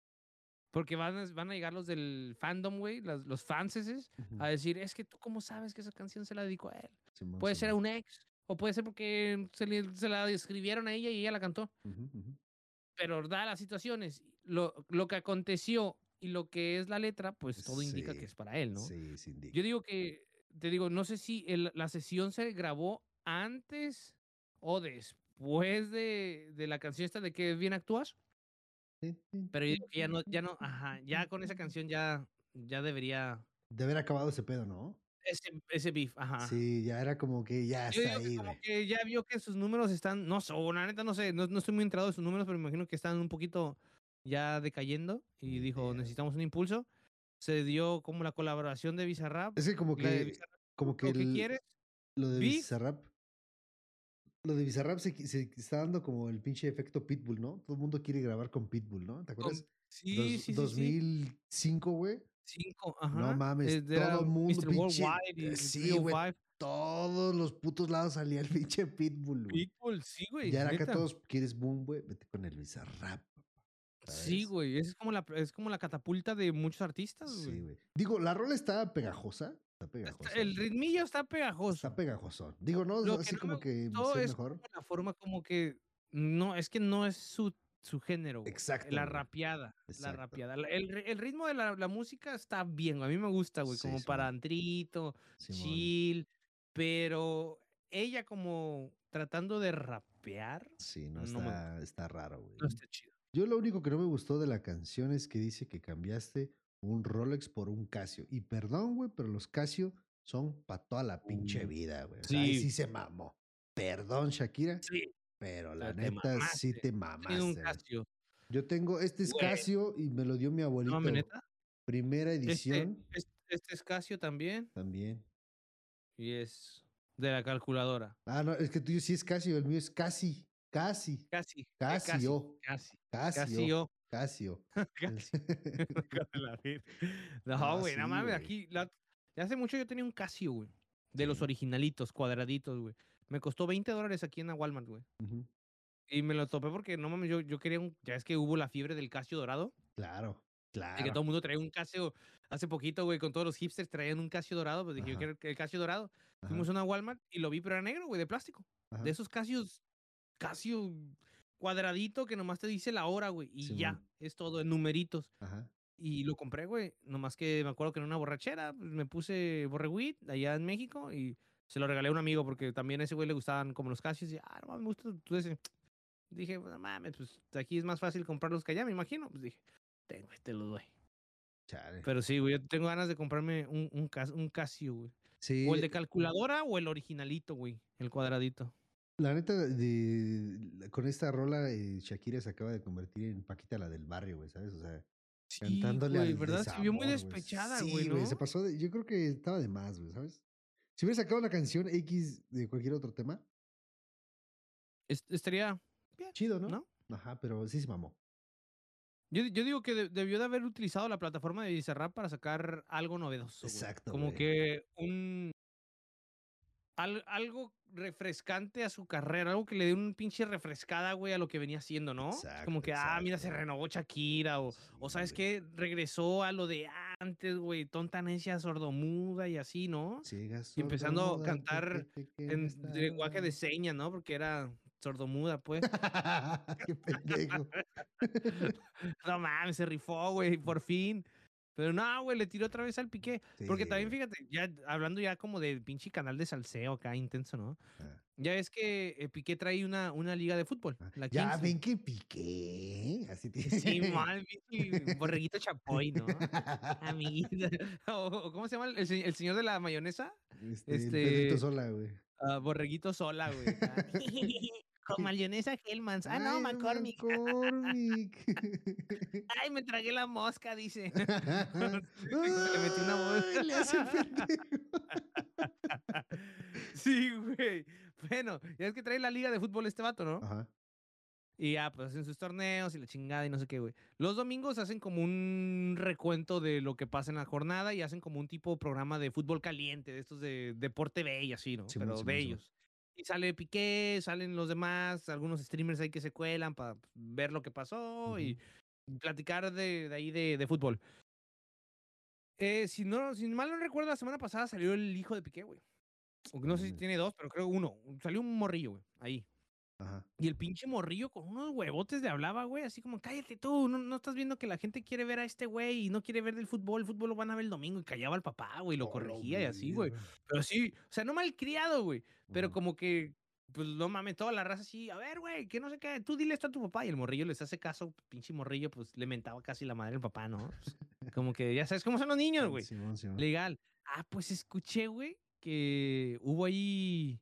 Porque van a, van a llegar los del fandom, güey, las- los fanses, Ujú. a decir, es que tú cómo sabes que esa canción se la dedicó a él. Simón, Puede ser a un ex, o puede ser porque se, le- se la escribieron a ella y ella la cantó Ujú, ujú. pero dadas las situaciones, lo, lo que aconteció y lo que es la letra, pues todo indica Sí, que es para él, ¿no? Sí, sin indica. Yo digo que, te digo, no sé si el- la sesión se grabó antes o después de, de la canción esta de que bien actúas, pero yo ya no, ya no, ajá, ya con esa canción ya, ya debería, De haber acabado ese pedo, ¿no? ese, ese beef, ajá. Sí, ya era como que ya está que ahí, como güey. que ya vio que sus números están, no sé, la neta no sé, no, no estoy muy entrado de sus números, pero me imagino que están un poquito ya decayendo y dijo, necesitamos un impulso. Se dio como la colaboración de Bizarrap. Es que como que, Bizarrap, como que lo que quieres. lo de Beef. Bizarrap, lo de Bizarrap se, está dando como el pinche efecto Pitbull, ¿no? Todo el mundo quiere grabar con Pitbull, ¿no? ¿Te acuerdas? Sí, Dos- sí, sí, sí. 2005, güey. Cinco, ajá. No mames, eh, todo mundo, Mr. pinche- y sí, 305. güey, Todos los putos lados salía el pinche Pitbull, güey. Pitbull, sí, güey. Ya era acá neta. todos, ¿quieres boom, güey? Vete con el Bizarrap. Sí, güey. Es como la, es como la catapulta de muchos artistas, güey. Sí, güey. Digo, la rola está pegajosa. Está pegajosa. el ritmillo está pegajoso. Está pegajosón. Digo, no, Lo así que no como me que es mejor. la forma como que no, es que no es su, su género. güey. Exacto, La rapeada. La rapeada. El, el ritmo de la, la música está bien, a mí me gusta, güey, Sí, como Simón. para antrito, Simón. chill, pero ella como tratando de rapear, Sí, no, no me está, está raro, güey. no está chido. Yo lo único que no me gustó de la canción es que dice que cambiaste un Rolex por un Casio. Y perdón, güey, pero los Casio son para toda la pinche Uh, vida, güey. O sea, ahí sí. sí se mamó. Perdón, Shakira, Sí, pero la Pero te neta sí mamaste. te un mamaste. güey. Casio. Yo tengo, este es Güey. Casio y me lo dio mi No abuelito. mames, neta. Primera Este, edición este, este es Casio también. también. Y es de la calculadora. Ah, no, es que tuyo sí es Casio, el mío es casi, casi, Casi. Casio, Casi. Casio, Casio. Casio. Casi. Hijo de la virgen. Ah, No, güey, no sí, mames, güey. aquí. la- hace mucho yo tenía un Casio, güey. De los originalitos, cuadraditos, güey. Me costó 20 dólares aquí en la Walmart, güey. Y me lo topé porque, no mames, yo, yo quería un. Ya es que hubo la fiebre del Casio dorado. Claro, De que claro. todo el mundo traía un Casio. Hace poquito, güey, con todos los hipsters traían un Casio dorado. Pues dije, yo Ajá. quiero el Casio dorado. Ajá, Fuimos a una Walmart y lo vi, pero era negro, güey, de plástico. ajá. De esos Casios. Casio cuadradito que nomás te dice la hora, güey. Y ya, Simón. es todo, en numeritos. Ajá. Y lo compré, güey. Nomás que me acuerdo que en una borrachera pues, me puse borreguit allá en México y se lo regalé a un amigo porque también a ese güey le gustaban como los Casios. Y, ah, no mames, me gusta tú ese. Dije, "Pues, no mames, pues aquí es más fácil comprarlos que allá, me imagino. Pues dije, tengo, te lo doy. Chale. Pero sí, güey, yo tengo ganas de comprarme un, un, Cas- un Casio, güey. Sí, O el de calculadora o el originalito, güey. El cuadradito. La neta, de, con esta rola, eh, Shakira se acaba de convertir en Paquita la del barrio, güey, ¿sabes? O sea, Sí, cantándole güey, al ¿verdad? Se vio muy desamor, güey. despechada, Sí, güey, ¿no? se pasó de, yo creo que estaba de más, güey, ¿sabes? Si hubiera sacado una canción X de cualquier otro tema, Es- estaría chido, ¿no? ¿No? Ajá, pero sí se mamó. Yo, yo digo que de- debió de haber utilizado la plataforma de Bizarrap para sacar algo novedoso. güey. Exacto, Como güey. que un. Al- algo refrescante a su carrera, algo que le dé un pinche refrescada, güey, a lo que venía haciendo, ¿no? Como Exacto, que, ah, mira, se renovó Shakira, o, o ¿sabes qué? Regresó a lo de antes, güey, tonta necia, sordomuda y así, ¿no? Ciega, Y empezando a cantar que En lenguaje de señas, ¿no? Porque era sordomuda, pues. Qué pendejo. No mames, se rifó, güey, por fin. Pero no, güey, le tiró otra vez al piqué. Porque también, fíjate, ya hablando ya como de pinche canal de salseo acá intenso, ¿no? Ah. Ya es que eh, Piqué trae una, una liga de fútbol. Ah, La Ya 15. ven que piqué. Así te... Sí, mal, borreguito chapoy, ¿no? Amiguita. O, ¿Cómo se llama el, el señor de la mayonesa? Este, este- sola, güey. Ah, borreguito sola, güey. mayonesa Hellmans. Ah, no, Ay, McCormick. McCormick. Ay, me tragué la mosca, dice. Le metió una mosca. Le hace. Sí, güey. Bueno, ya es que trae la liga de fútbol este vato, ¿no? Ajá. Y ya, pues hacen sus torneos y la chingada y no sé qué, güey. Los domingos hacen como un recuento de lo que pasa en la jornada y hacen como un tipo de programa de fútbol caliente, de estos de Deporte B y así, ¿no? Simón, Pero Simón, de Simón. ellos. Y sale Piqué, salen los demás, algunos streamers ahí que se cuelan para ver lo que pasó y platicar de, de ahí de, de fútbol. Eh, si, no, si mal no recuerdo, la semana pasada salió el hijo de Piqué, güey. No sé si Mm. tiene dos, pero creo uno. Salió un morrillo, güey, ahí. Ajá. Y el pinche morrillo con unos huevotes le hablaba, güey, así como, cállate tú, no, no estás viendo que la gente quiere ver a este güey y no quiere ver del fútbol, el fútbol lo van a ver el domingo y callaba al papá, güey, lo Oh, corregía y así, güey. Pero sí, o sea, no malcriado, güey, pero como que, pues no mames, toda la raza así, a ver, güey, que no sé qué, tú dile esto a tu papá y el morrillo les hace caso, pinche morrillo, pues le mentaba casi la madre al papá, ¿no? Pues, como que ya sabes cómo son los niños, güey. Simón, Simón. Legal. Ah, pues escuché, güey, que hubo ahí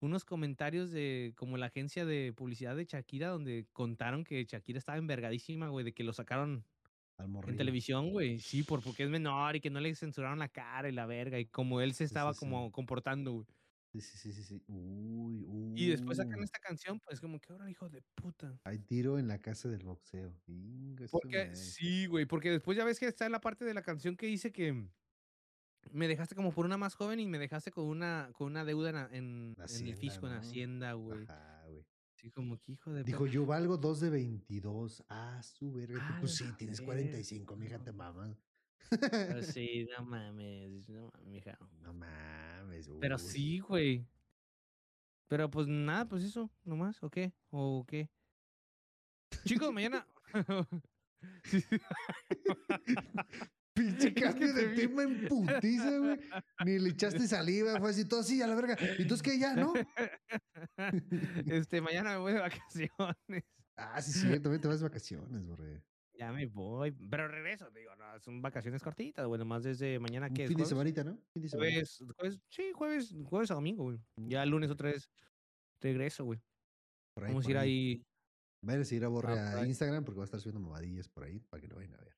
unos comentarios de como la agencia de publicidad de Shakira donde contaron que Shakira estaba envergadísima, güey, de que lo sacaron Al en televisión, güey. Sí, por, porque es menor y que no le censuraron la cara y la verga y como él se estaba sí, sí. como comportando, güey. Sí, sí, sí, sí. Uy, uy. Y después sacan esta canción, pues como que ahora hijo de puta. Hay tiro en la casa del boxeo. Porque, sí, güey, porque después ya ves que está en la parte de la canción que dice que me dejaste como por una más joven y me dejaste con una, con una deuda en, el fisco, en. Hacienda, güey. Ajá, güey. Sí, como que hijo de... Dijo, yo valgo 2 de 22. Ah, su verga. Ah, Pues sí, la tienes verga, 45, mija, te mamas. Pero sí, no mames, no mames, mija. No mames, Pero uy. sí, güey. Pero pues nada, pues eso, nomás, ¿o qué? ¿O qué? Chicos, mañana... Pinche que cambio de tema en putiza, güey. Ni le echaste saliva, fue así todo así a la verga. ¿Y entonces qué ya, no? Este, mañana me voy de vacaciones. Ah, sí, sí, también te vas de vacaciones, borre. Ya me voy. Pero regreso, digo, no, son vacaciones cortitas, güey. Nomás desde mañana que fin de semanita, ¿no? Fin de jueves, jueves, sí, jueves, jueves a domingo, güey. Ya el lunes otra vez regreso, güey. Por ahí, Vamos a ir ahí Vayan a seguir a Borre Ah, a ahí. Instagram porque va a estar subiendo mamadillas por ahí para que lo vayan a ver.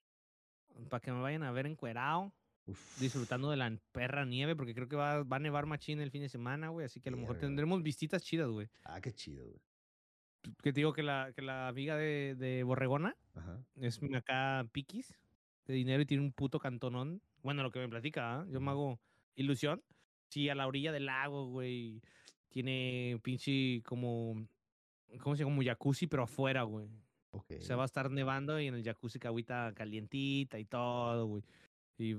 Para que me vayan a ver encuerado, Uf. disfrutando de la perra nieve, porque creo que va, va a nevar machín el fin de semana, güey. Así que a lo mejor tendremos visitas chidas, güey. Ah, qué chido, güey. Que te digo que la, que la amiga de, de Borregona Ajá. es acá piquis de dinero y tiene un puto cantonón. Bueno, lo que me platica, ¿ah? yo me hago ilusión. Sí, a la orilla del lago, güey. Tiene pinche como. ¿Cómo se llama? Como jacuzzi, pero afuera, güey. Se va a estar nevando y en el jacuzzi que agüita calientita y todo, güey. Y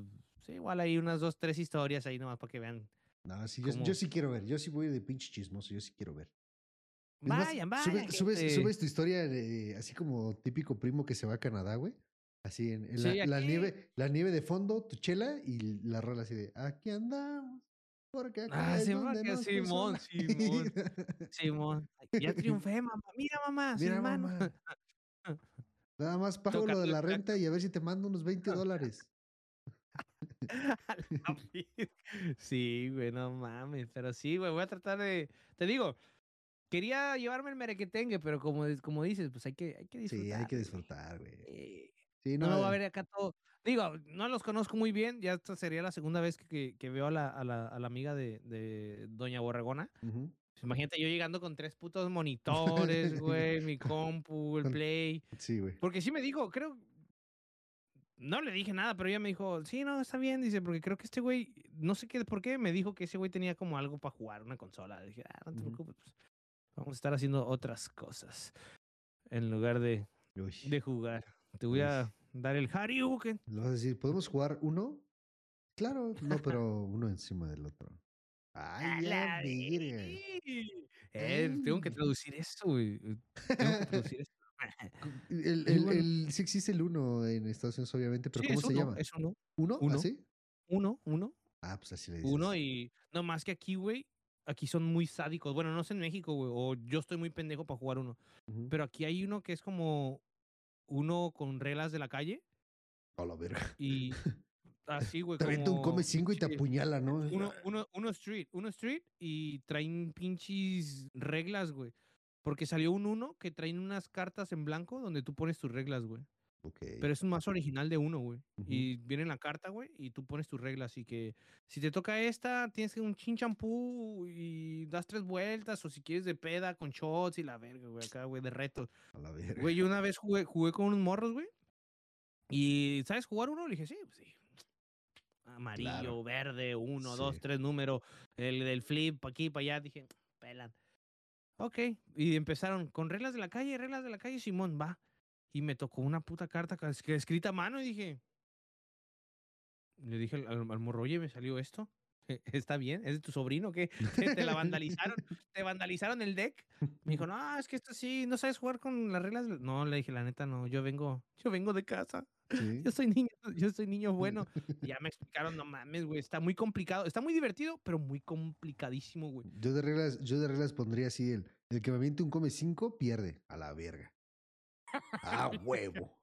sí, igual hay unas dos, tres historias ahí nomás para que vean. No, sí, yo, sí quiero ver. Yo sí voy de pinche chismoso. Yo sí quiero ver. Es más, Vayan, sube- vayan. subes, tu historia de- así como típico primo que se va a Canadá, güey. Así en, en Sí, la, nieve, la nieve de fondo, tu chela y la rola así de aquí andamos. Porque acá Ah, es sí, donde Simón, Simón. vida". Simón, ya triunfé, mamá. Mira, mamá, Mira, mamá. Nada más pago lo de la renta y a ver si te mando unos 20 dólares. Sí, güey, no mames. Pero sí, güey, voy a tratar de. Te digo, quería llevarme el merequetengue, pero como, como dices, pues hay que, hay que disfrutar. Sí, hay que disfrutar, güey. Eh, Sí, no, no, voy a ver acá todo. Digo, no los conozco muy bien. Ya esta sería la segunda vez que, que, que veo a la, a, la, a la amiga de, de Doña Borregona. Pues imagínate yo llegando con tres putos monitores, güey, mi compu, el play. Sí, güey. Porque sí me dijo, creo. No le dije nada, pero ella me dijo, sí, no, está bien, dice, porque creo que este güey, no sé qué, por qué, me dijo que ese güey tenía como algo para jugar, una consola. dije, ah, no te preocupes, pues, vamos a estar haciendo otras cosas en lugar de, Uy, de jugar. Te voy Uy. a dar el Hadouken. Le vas a decir, ¿podemos jugar uno? Claro, no, pero uno encima del otro. Ay, ya, la verga. ver- Eh, tengo que traducir eso, güey. Tengo que traducir eso. El, Sí, el, sí existe el uno en Estados Unidos, obviamente, pero Sí, ¿cómo se uno, llama? Es uno, ¿Uno? uno. ¿Así? uno, uno. Ah, pues así le dices. Uno y. No más que aquí, güey. Aquí son muy sádicos. Bueno, no sé en México, güey. O yo estoy muy pendejo para jugar uno. Pero aquí hay uno que es como. Uno con reglas de la calle. A la verga. Y. Así, güey. Te avienta un como come cinco y te apuñala, ¿no? Uno, uno, uno street. Uno street y traen pinches reglas, güey. Porque salió un uno que traen unas cartas en blanco donde tú pones tus reglas, güey. Ok. Pero es un mazo original de uno, güey. Ujú. Y viene en la carta, güey, y tú pones tus reglas. Y que si te toca esta, tienes que un chin champú y das tres vueltas. O si quieres de peda con shots y la verga, güey, acá, güey, de retos. A la verga. Güey, yo una vez jugué, jugué con unos morros, güey. Y, ¿sabes jugar uno? Le dije, sí, pues sí. Amarillo, verde, uno, dos, tres números. El del flip, pa' aquí, para allá. Dije, pelan. Ok. Y empezaron con reglas de la calle, reglas de la calle, Simón, va. Y me tocó una puta carta que escrita a mano y dije. Le dije al, al- al morro, oye, me salió esto. ¿Está bien? ¿Es de tu sobrino o qué? ¿Te, te la vandalizaron? ¿Te vandalizaron el deck? Me dijo, no, es que esto sí, no sabes jugar con las reglas. del-". No, le dije, la neta, no, yo vengo, yo vengo de casa. Sí. Yo soy niño, yo soy niño bueno. Y ya me explicaron, no mames, güey, está muy complicado. Está muy divertido, pero muy complicadísimo, güey. Yo de reglas, yo de reglas pondría así el, el que me aviente un come cinco pierde. A la verga. Ah, huevo.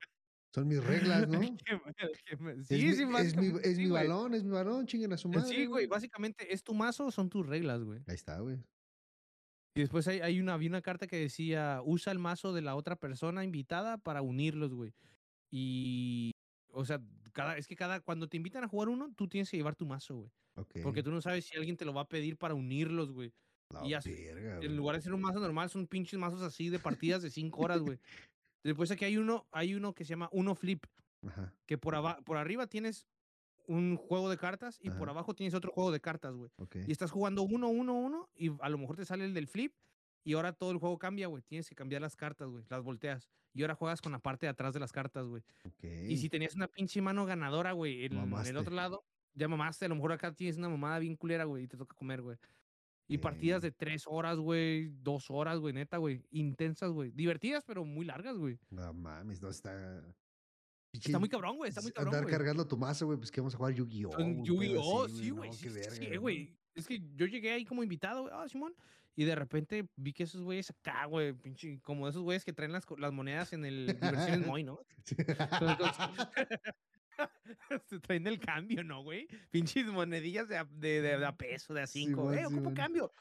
Son mis reglas, ¿no? Me- es Sí, mi, sí, es mi, es sí, balón, es mi balón, chinguen a su madre. Sí, güey, básicamente es tu mazo, son tus reglas, güey. Ahí está, güey. Y después hay, hay una, había una carta que decía, usa el mazo de la otra persona invitada para unirlos, güey. Y, o sea, cada, es que cada, cuando te invitan a jugar uno, tú tienes que llevar tu mazo, güey. Ok. Porque tú no sabes si alguien te lo va a pedir para unirlos, güey. La y así- verga, En lugar de ser un mazo normal, son pinches mazos así de partidas de cinco horas, güey. Después aquí hay uno, hay uno que se llama Uno Flip, Ajá. que por, por arriba tienes un juego de cartas y por abajo tienes otro juego de cartas, güey. Y estás jugando uno, uno, uno, y a lo mejor te sale el del flip, y ahora todo el juego cambia, güey. Tienes que cambiar las cartas, güey. Las volteas. Y ahora juegas con la parte de atrás de las cartas, güey. Y si tenías una pinche mano ganadora, güey, en, en el otro lado, ya mamaste. A lo mejor acá tienes una mamada bien culera, güey, y te toca comer, güey. Y partidas de tres horas, güey, dos horas, güey, neta, güey. Intensas, güey. Divertidas, pero muy largas, güey. No mames, no está. Está muy cabrón, güey. Está muy cabrón, Andar cargando tu mazo, güey, pues que vamos a jugar Yu-Gi-Oh! Yu-Gi-Oh! Sí, güey. no, sí, güey. Es que yo llegué ahí como invitado, güey, ah, Simón, y de repente vi que esos güeyes acá, güey, pinche, como esos güeyes que traen las, monedas en el Diversiones Moy, ¿no? Se traen el cambio, ¿no, güey? Pinches monedillas de de, de- de a peso, de a cinco. Simón, eh, ocupo cambio.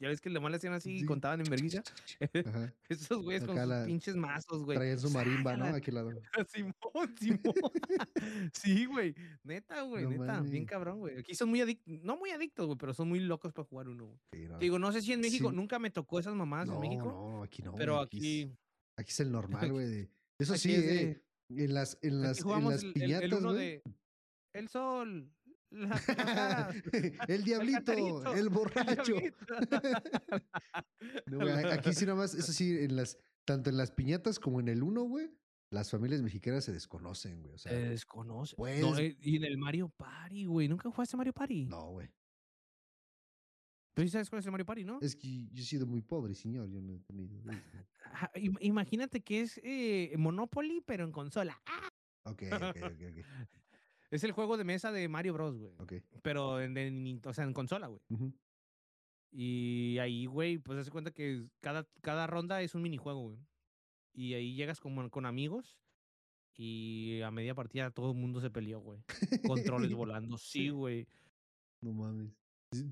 Ya ves que le mal hacían así y Sí. contaban en. Ajá. Esos güeyes con Acá sus la- pinches mazos, güey. Traían su marimba, ¿no? Aquí lado. Simón, Simón. sí, güey. Neta, güey, No neta. Bien mames. cabrón, güey. Aquí son muy adictos, no muy adictos, güey, pero son muy locos para jugar uno, güey. Sí, no. Digo, no sé si en México, Sí. nunca me tocó esas mamadas no, en México, no, aquí no. pero es- aquí, Aquí es el normal, güey. Eso Aquí sí, es eh. En las, en las, en las el, piñatas, el uno de el sol, el diablito, el el borracho. diablito. No, güey, a- aquí sí nada más, eso sí, en las, tanto en las piñatas como en el uno, güey, las familias mexicanas se desconocen, güey. O sea, Se desconoce. Pues- No, eh, y en el Mario Party, güey. ¿Nunca jugaste Mario Party? no, güey. Pero sí sabes cuál es el Mario Party, ¿no? Es que yo he sido muy pobre, señor. Yo no he tenido. Imagínate que es eh, Monopoly, pero en consola. ¡Ah! Ok, ok, ok, ok. Es el juego de mesa de Mario Bros, güey. ok. Pero en, en- o sea, en consola, güey. Y ahí, güey, pues hace cuenta que cada, cada ronda es un minijuego, güey. Y ahí llegas como con amigos y a media partida todo el mundo se peleó, güey. Controles volando, sí, güey. No mames.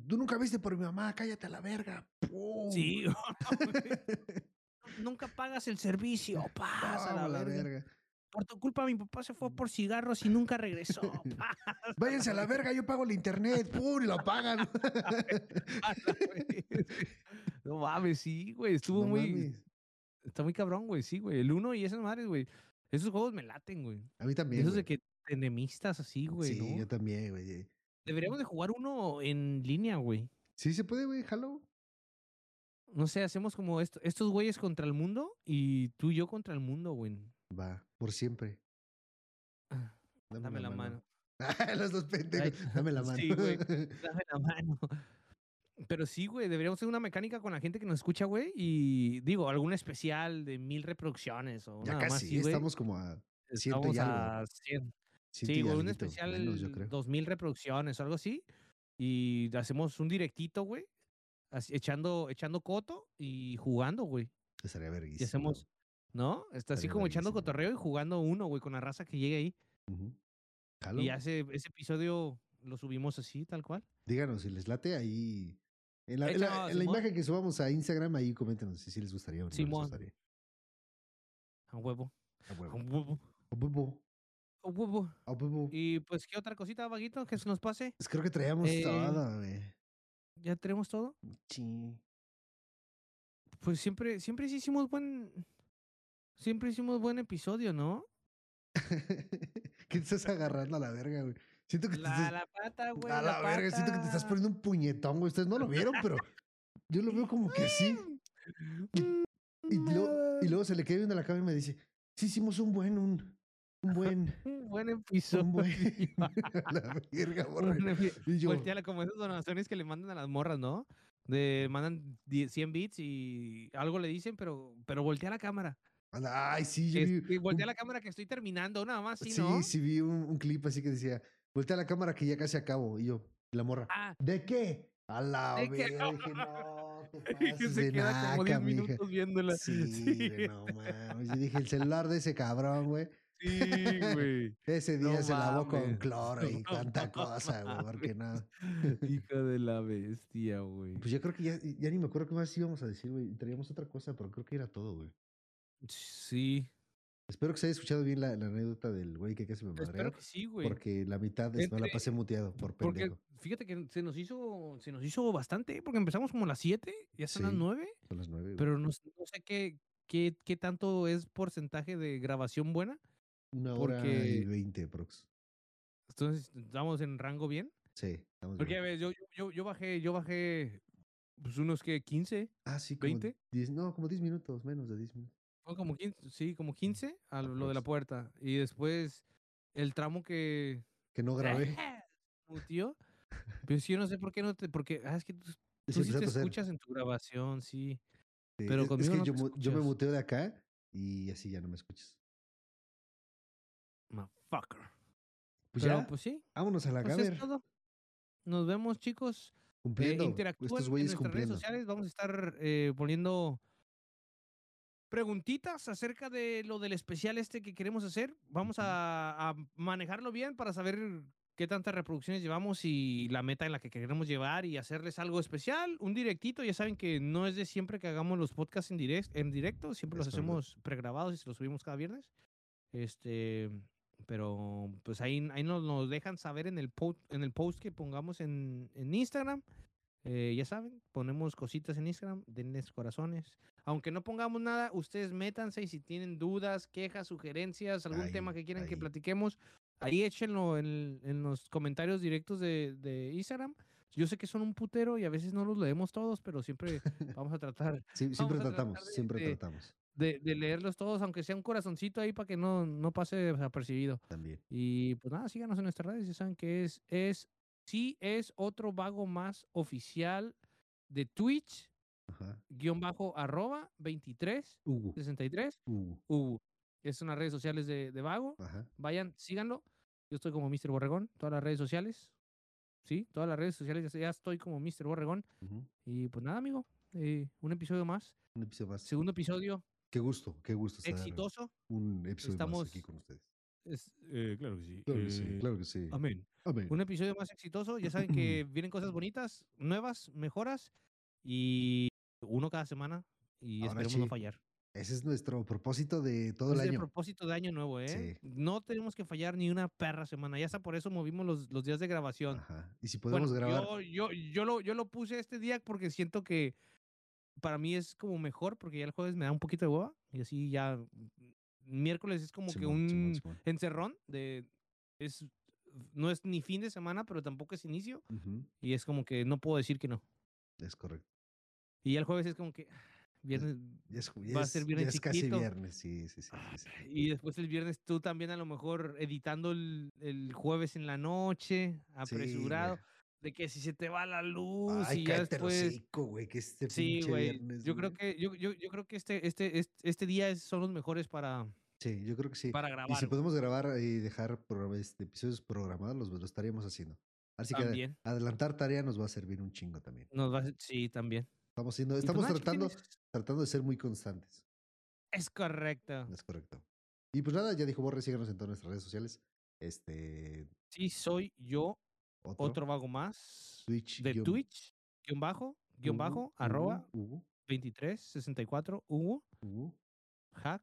Tú nunca viste por mi mamá, cállate a la verga. ¡Pum! Sí, nunca pagas el servicio, pasa la, verga. verga. Por tu culpa mi papá se fue por cigarros y nunca regresó. Váyanse a la verga, yo pago el internet. ¡Pum! Y lo pagan. no mames, sí, güey, estuvo No muy, mames. está muy cabrón, güey, sí, güey. El uno y esas madres, güey. Esos juegos me laten, güey. A mí también. Esos de que enemistas así, güey, sí, ¿no? yo también, güey. Deberíamos de jugar uno en línea, güey. Sí, se puede, güey, jalo. No sé, hacemos como esto, estos güeyes contra el mundo y tú y yo contra el mundo, güey. Va, por siempre. Ah, Dame la mano. Los dos pendejos. Ay, Dame la mano. sí, güey. Dame la mano. Pero sí, güey, deberíamos hacer una mecánica con la gente que nos escucha, güey. Y digo, algún especial de mil reproducciones o ya nada más casi, así, güey. estamos como a ciento y algo. a 100. Sí, y güey, un especial menos, yo creo. dos mil reproducciones o algo así. Y hacemos un directito, güey. echando, echando coto y jugando, güey. Estaría Y verguísimo. hacemos, ¿no? Está así como echando cotorreo y jugando uno, güey, con la raza que llegue ahí. Jalo. Y hace ese episodio lo subimos así, tal cual. Díganos si les late ahí. En la, en la- Échanos, en la Simón. imagen que subamos a Instagram, ahí coméntenos si sí les gustaría o no les Simón. gustaría. A huevo. A huevo. A huevo. Y pues, ¿qué otra cosita, vaguito, que se nos pase? Pues creo que traíamos Eh, todo, güey. ¿Ya tenemos todo? Sí. Pues siempre, siempre sí hicimos buen. Siempre hicimos buen episodio, ¿no? ¿Qué te estás agarrando a la verga, güey? Siento que te La, estás... la pata, güey. a la, verga, siento que te estás poniendo un puñetón, güey. Ustedes no lo vieron, pero yo lo veo como que sí. Y luego, y luego se le queda viendo la cama y me dice, sí hicimos un buen, un, un buen, Un buen episodio. un buen. la verga, epi- Y yo, Volteala como esas donaciones que le mandan a las morras, ¿no? De mandan 10 100 bits y algo le dicen, pero, pero voltea la cámara. ay, sí, yo Es- vi, y voltea un- la cámara que estoy terminando, nada más, ¿sí, sí, no? sí vi un, un clip así que decía, voltea la cámara que ya casi acabo. Y yo, la morra, Ah, ¿de qué? A la ¿De verga, dije, no, te que pases se de queda como 10 naca, mija". minutos viéndola. Sí, güey, no mames. Yo dije, el celular de ese cabrón, güey. Sí, güey. Ese No día se lavó con cloro y No tanta cosa, güey, porque no. Hija de la bestia, güey. Pues yo creo que ya, ya ni me acuerdo qué más íbamos a decir, güey. Traíamos otra cosa, pero creo que era todo, güey. Sí, Espero que se haya escuchado bien la, la anécdota del güey que casi me madreó. espero que sí, güey. Porque la mitad de no la pasé muteado por Porque pendejo. fíjate que se nos hizo, se nos hizo bastante, porque empezamos como a las 7, ya son las Sí. 9, Son las nueve. güey. pero no, no sé qué, qué, qué tanto es porcentaje de grabación buena. Una hora y veinte, prox. Entonces, estamos en rango bien. Sí, estamos Porque, a bien. ver, yo, yo, yo, bajé, yo bajé, pues unos que 15, Ah, sí, como 20. 10, no, como 10 minutos, menos de 10 minutos. fue como 15, sí, como 15 a lo lo de la puerta. Y después el tramo que, Que no grabé. Mutió. Pero sí, yo no sé por qué no te. Porque ah, es que tú, Es tú que sí a te escuchas en tu grabación, sí. Sí, pero es- es, conmigo que no yo, yo me muteo de acá y así ya no me escuchas. Motherfucker. Pues Pero, ya, pues sí, vámonos a la pues gamer. es todo. Nos vemos, chicos. Cumpliendo. interactúen estos en güeyes nuestras redes cumpliendo. sociales. Vamos a estar eh, poniendo preguntitas acerca de lo del especial este que queremos hacer. Vamos a, a manejarlo bien para saber qué tantas reproducciones llevamos y la meta en la que queremos llevar y hacerles algo especial, un directito. Ya saben que no es de siempre que hagamos los podcasts en, direct, en directo, siempre Es los hacemos pregrabados y se los subimos cada viernes. Este, pero pues ahí, ahí nos, nos dejan saber en el, post, en el post que pongamos en, en Instagram. Eh, ya saben, ponemos cositas en Instagram, denles corazones. Aunque no pongamos nada, ustedes métanse y si tienen dudas, quejas, sugerencias, algún tema que quieran que platiquemos, ahí échenlo en, en los comentarios directos de, de Instagram. Yo sé que son un putero y a veces no los leemos todos, pero siempre vamos a tratar Sí, siempre Vamos a tratar tratamos, de- siempre tratamos de, de leerlos todos, aunque sea un corazoncito ahí para que no, no pase desapercibido. también. Y pues nada, síganos en nuestras redes, ya saben que es, es, sí es otro vago más oficial de Twitch, Ajá. guion bajo arroba 23 Hugo. 63 Hugo. Ubu. Es unas redes sociales de, de vago. Ajá. Vayan, síganlo. Yo estoy como Mr. Borregón, todas las redes sociales. Sí, todas las redes sociales, ya- ya estoy como Mr. Borregón. Y pues nada, amigo, eh, un episodio más. Un episodio más. Segundo episodio Qué gusto, qué gusto estar exitoso. un episodio más Estamos- aquí con ustedes. Es, eh, claro que sí. Claro que sí, eh, claro que sí. Amén. Amén. un episodio más exitoso. Ya saben que vienen cosas bonitas, nuevas, mejoras y uno cada semana y Ahora esperemos no sí, fallar. Ese es nuestro propósito de todo Ese el es el año. propósito de año nuevo, ¿eh? Sí. No tenemos que fallar ni una perra semana. Ya hasta por eso movimos los, los días de grabación. Ajá. Y si podemos Bueno, grabar. Yo, yo, yo, lo, yo lo puse este día porque siento que para mí es como mejor porque ya el jueves me da un poquito de hueva y así ya mm, miércoles es como que Simón, un Simón. encerrón de es no es ni fin de semana pero tampoco es inicio y es como que no puedo decir que no Es correcto. y ya el jueves es como que viernes es, Va a ser es- viernes es casi viernes, sí, sí, sí. sí, sí. y después el viernes tú también a lo mejor editando el, el jueves en la noche apresurado. De que si se te va la luz Ay, y ya después hocico, güey, que este Sí, güey. viernes, Yo creo que yo, yo, yo creo que este este este, este día es- son los mejores para Sí, yo creo que sí. para Y grabar. si güey. podemos grabar y dejar programa- este, episodios programados, los, lo estaríamos haciendo. Así que También. adelantar tarea nos va a servir un chingo también. Nos va a- sí, también. Estamos, siendo, estamos tratando, tratando de ser muy constantes. Es correcto. Es correcto. Y pues nada, ya dijo Borre, síganos en todas nuestras redes sociales. Este. Sí, soy yo Otro. otro vago más Twitch. de guión- Twitch, guion bajo, guion bajo, arroba Hugo, 2364 Hugo, hack,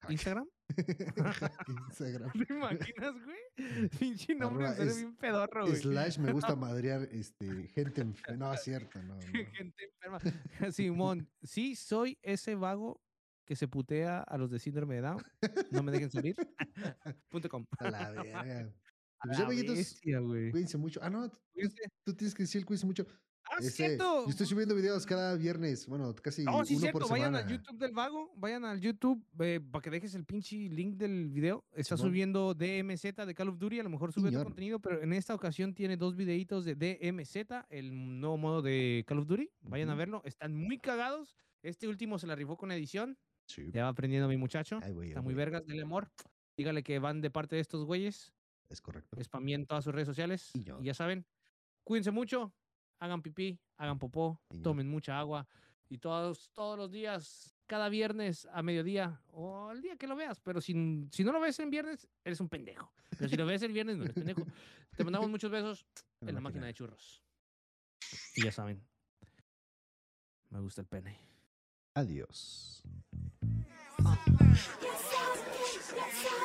Hack. Instagram. Instagram. ¿Te imaginas, güey? Pinche nombre es- bien pedorro, güey. Slash me gusta madrear este, gente. enf- No, es cierto, no. no. Gente enferma. Simón, sí, soy ese vago que se putea a los de síndrome de Down. No me dejen salir. Punto com. A la verga. Pues ya, cuídense mucho. Ah, no, tú, tienes que decir cuídense mucho. Ah, Ese- cierto. Yo estoy subiendo videos cada viernes. Bueno, casi No, sí, uno cierto. por Vayan al YouTube del vago. Vayan al YouTube eh, para que dejes el pinche link del video. Está Simón. subiendo DMZ de Call of Duty. A lo mejor sube otro contenido, pero en esta ocasión tiene dos videitos de DMZ, el nuevo modo de Call of Duty. Vayan a verlo. Están muy cagados. Este último se la rifó con edición. Sí. Ya va aprendiendo mi muchacho. Está muy vergas, del amor. Dígale que van de parte de estos güeyes. Es correcto. Spamien todas sus redes sociales. Y yo. Y ya saben, cuídense mucho. Hagan pipí, hagan popó, Y yo. tomen mucha agua. Y todos, todos los días, cada viernes a mediodía o el día que lo veas. Pero si, si no lo ves en viernes, eres un pendejo. Pero si lo ves el viernes, no eres pendejo. Te mandamos muchos besos en la máquina de churros. Y ya saben, me gusta el pene. Adiós. Qué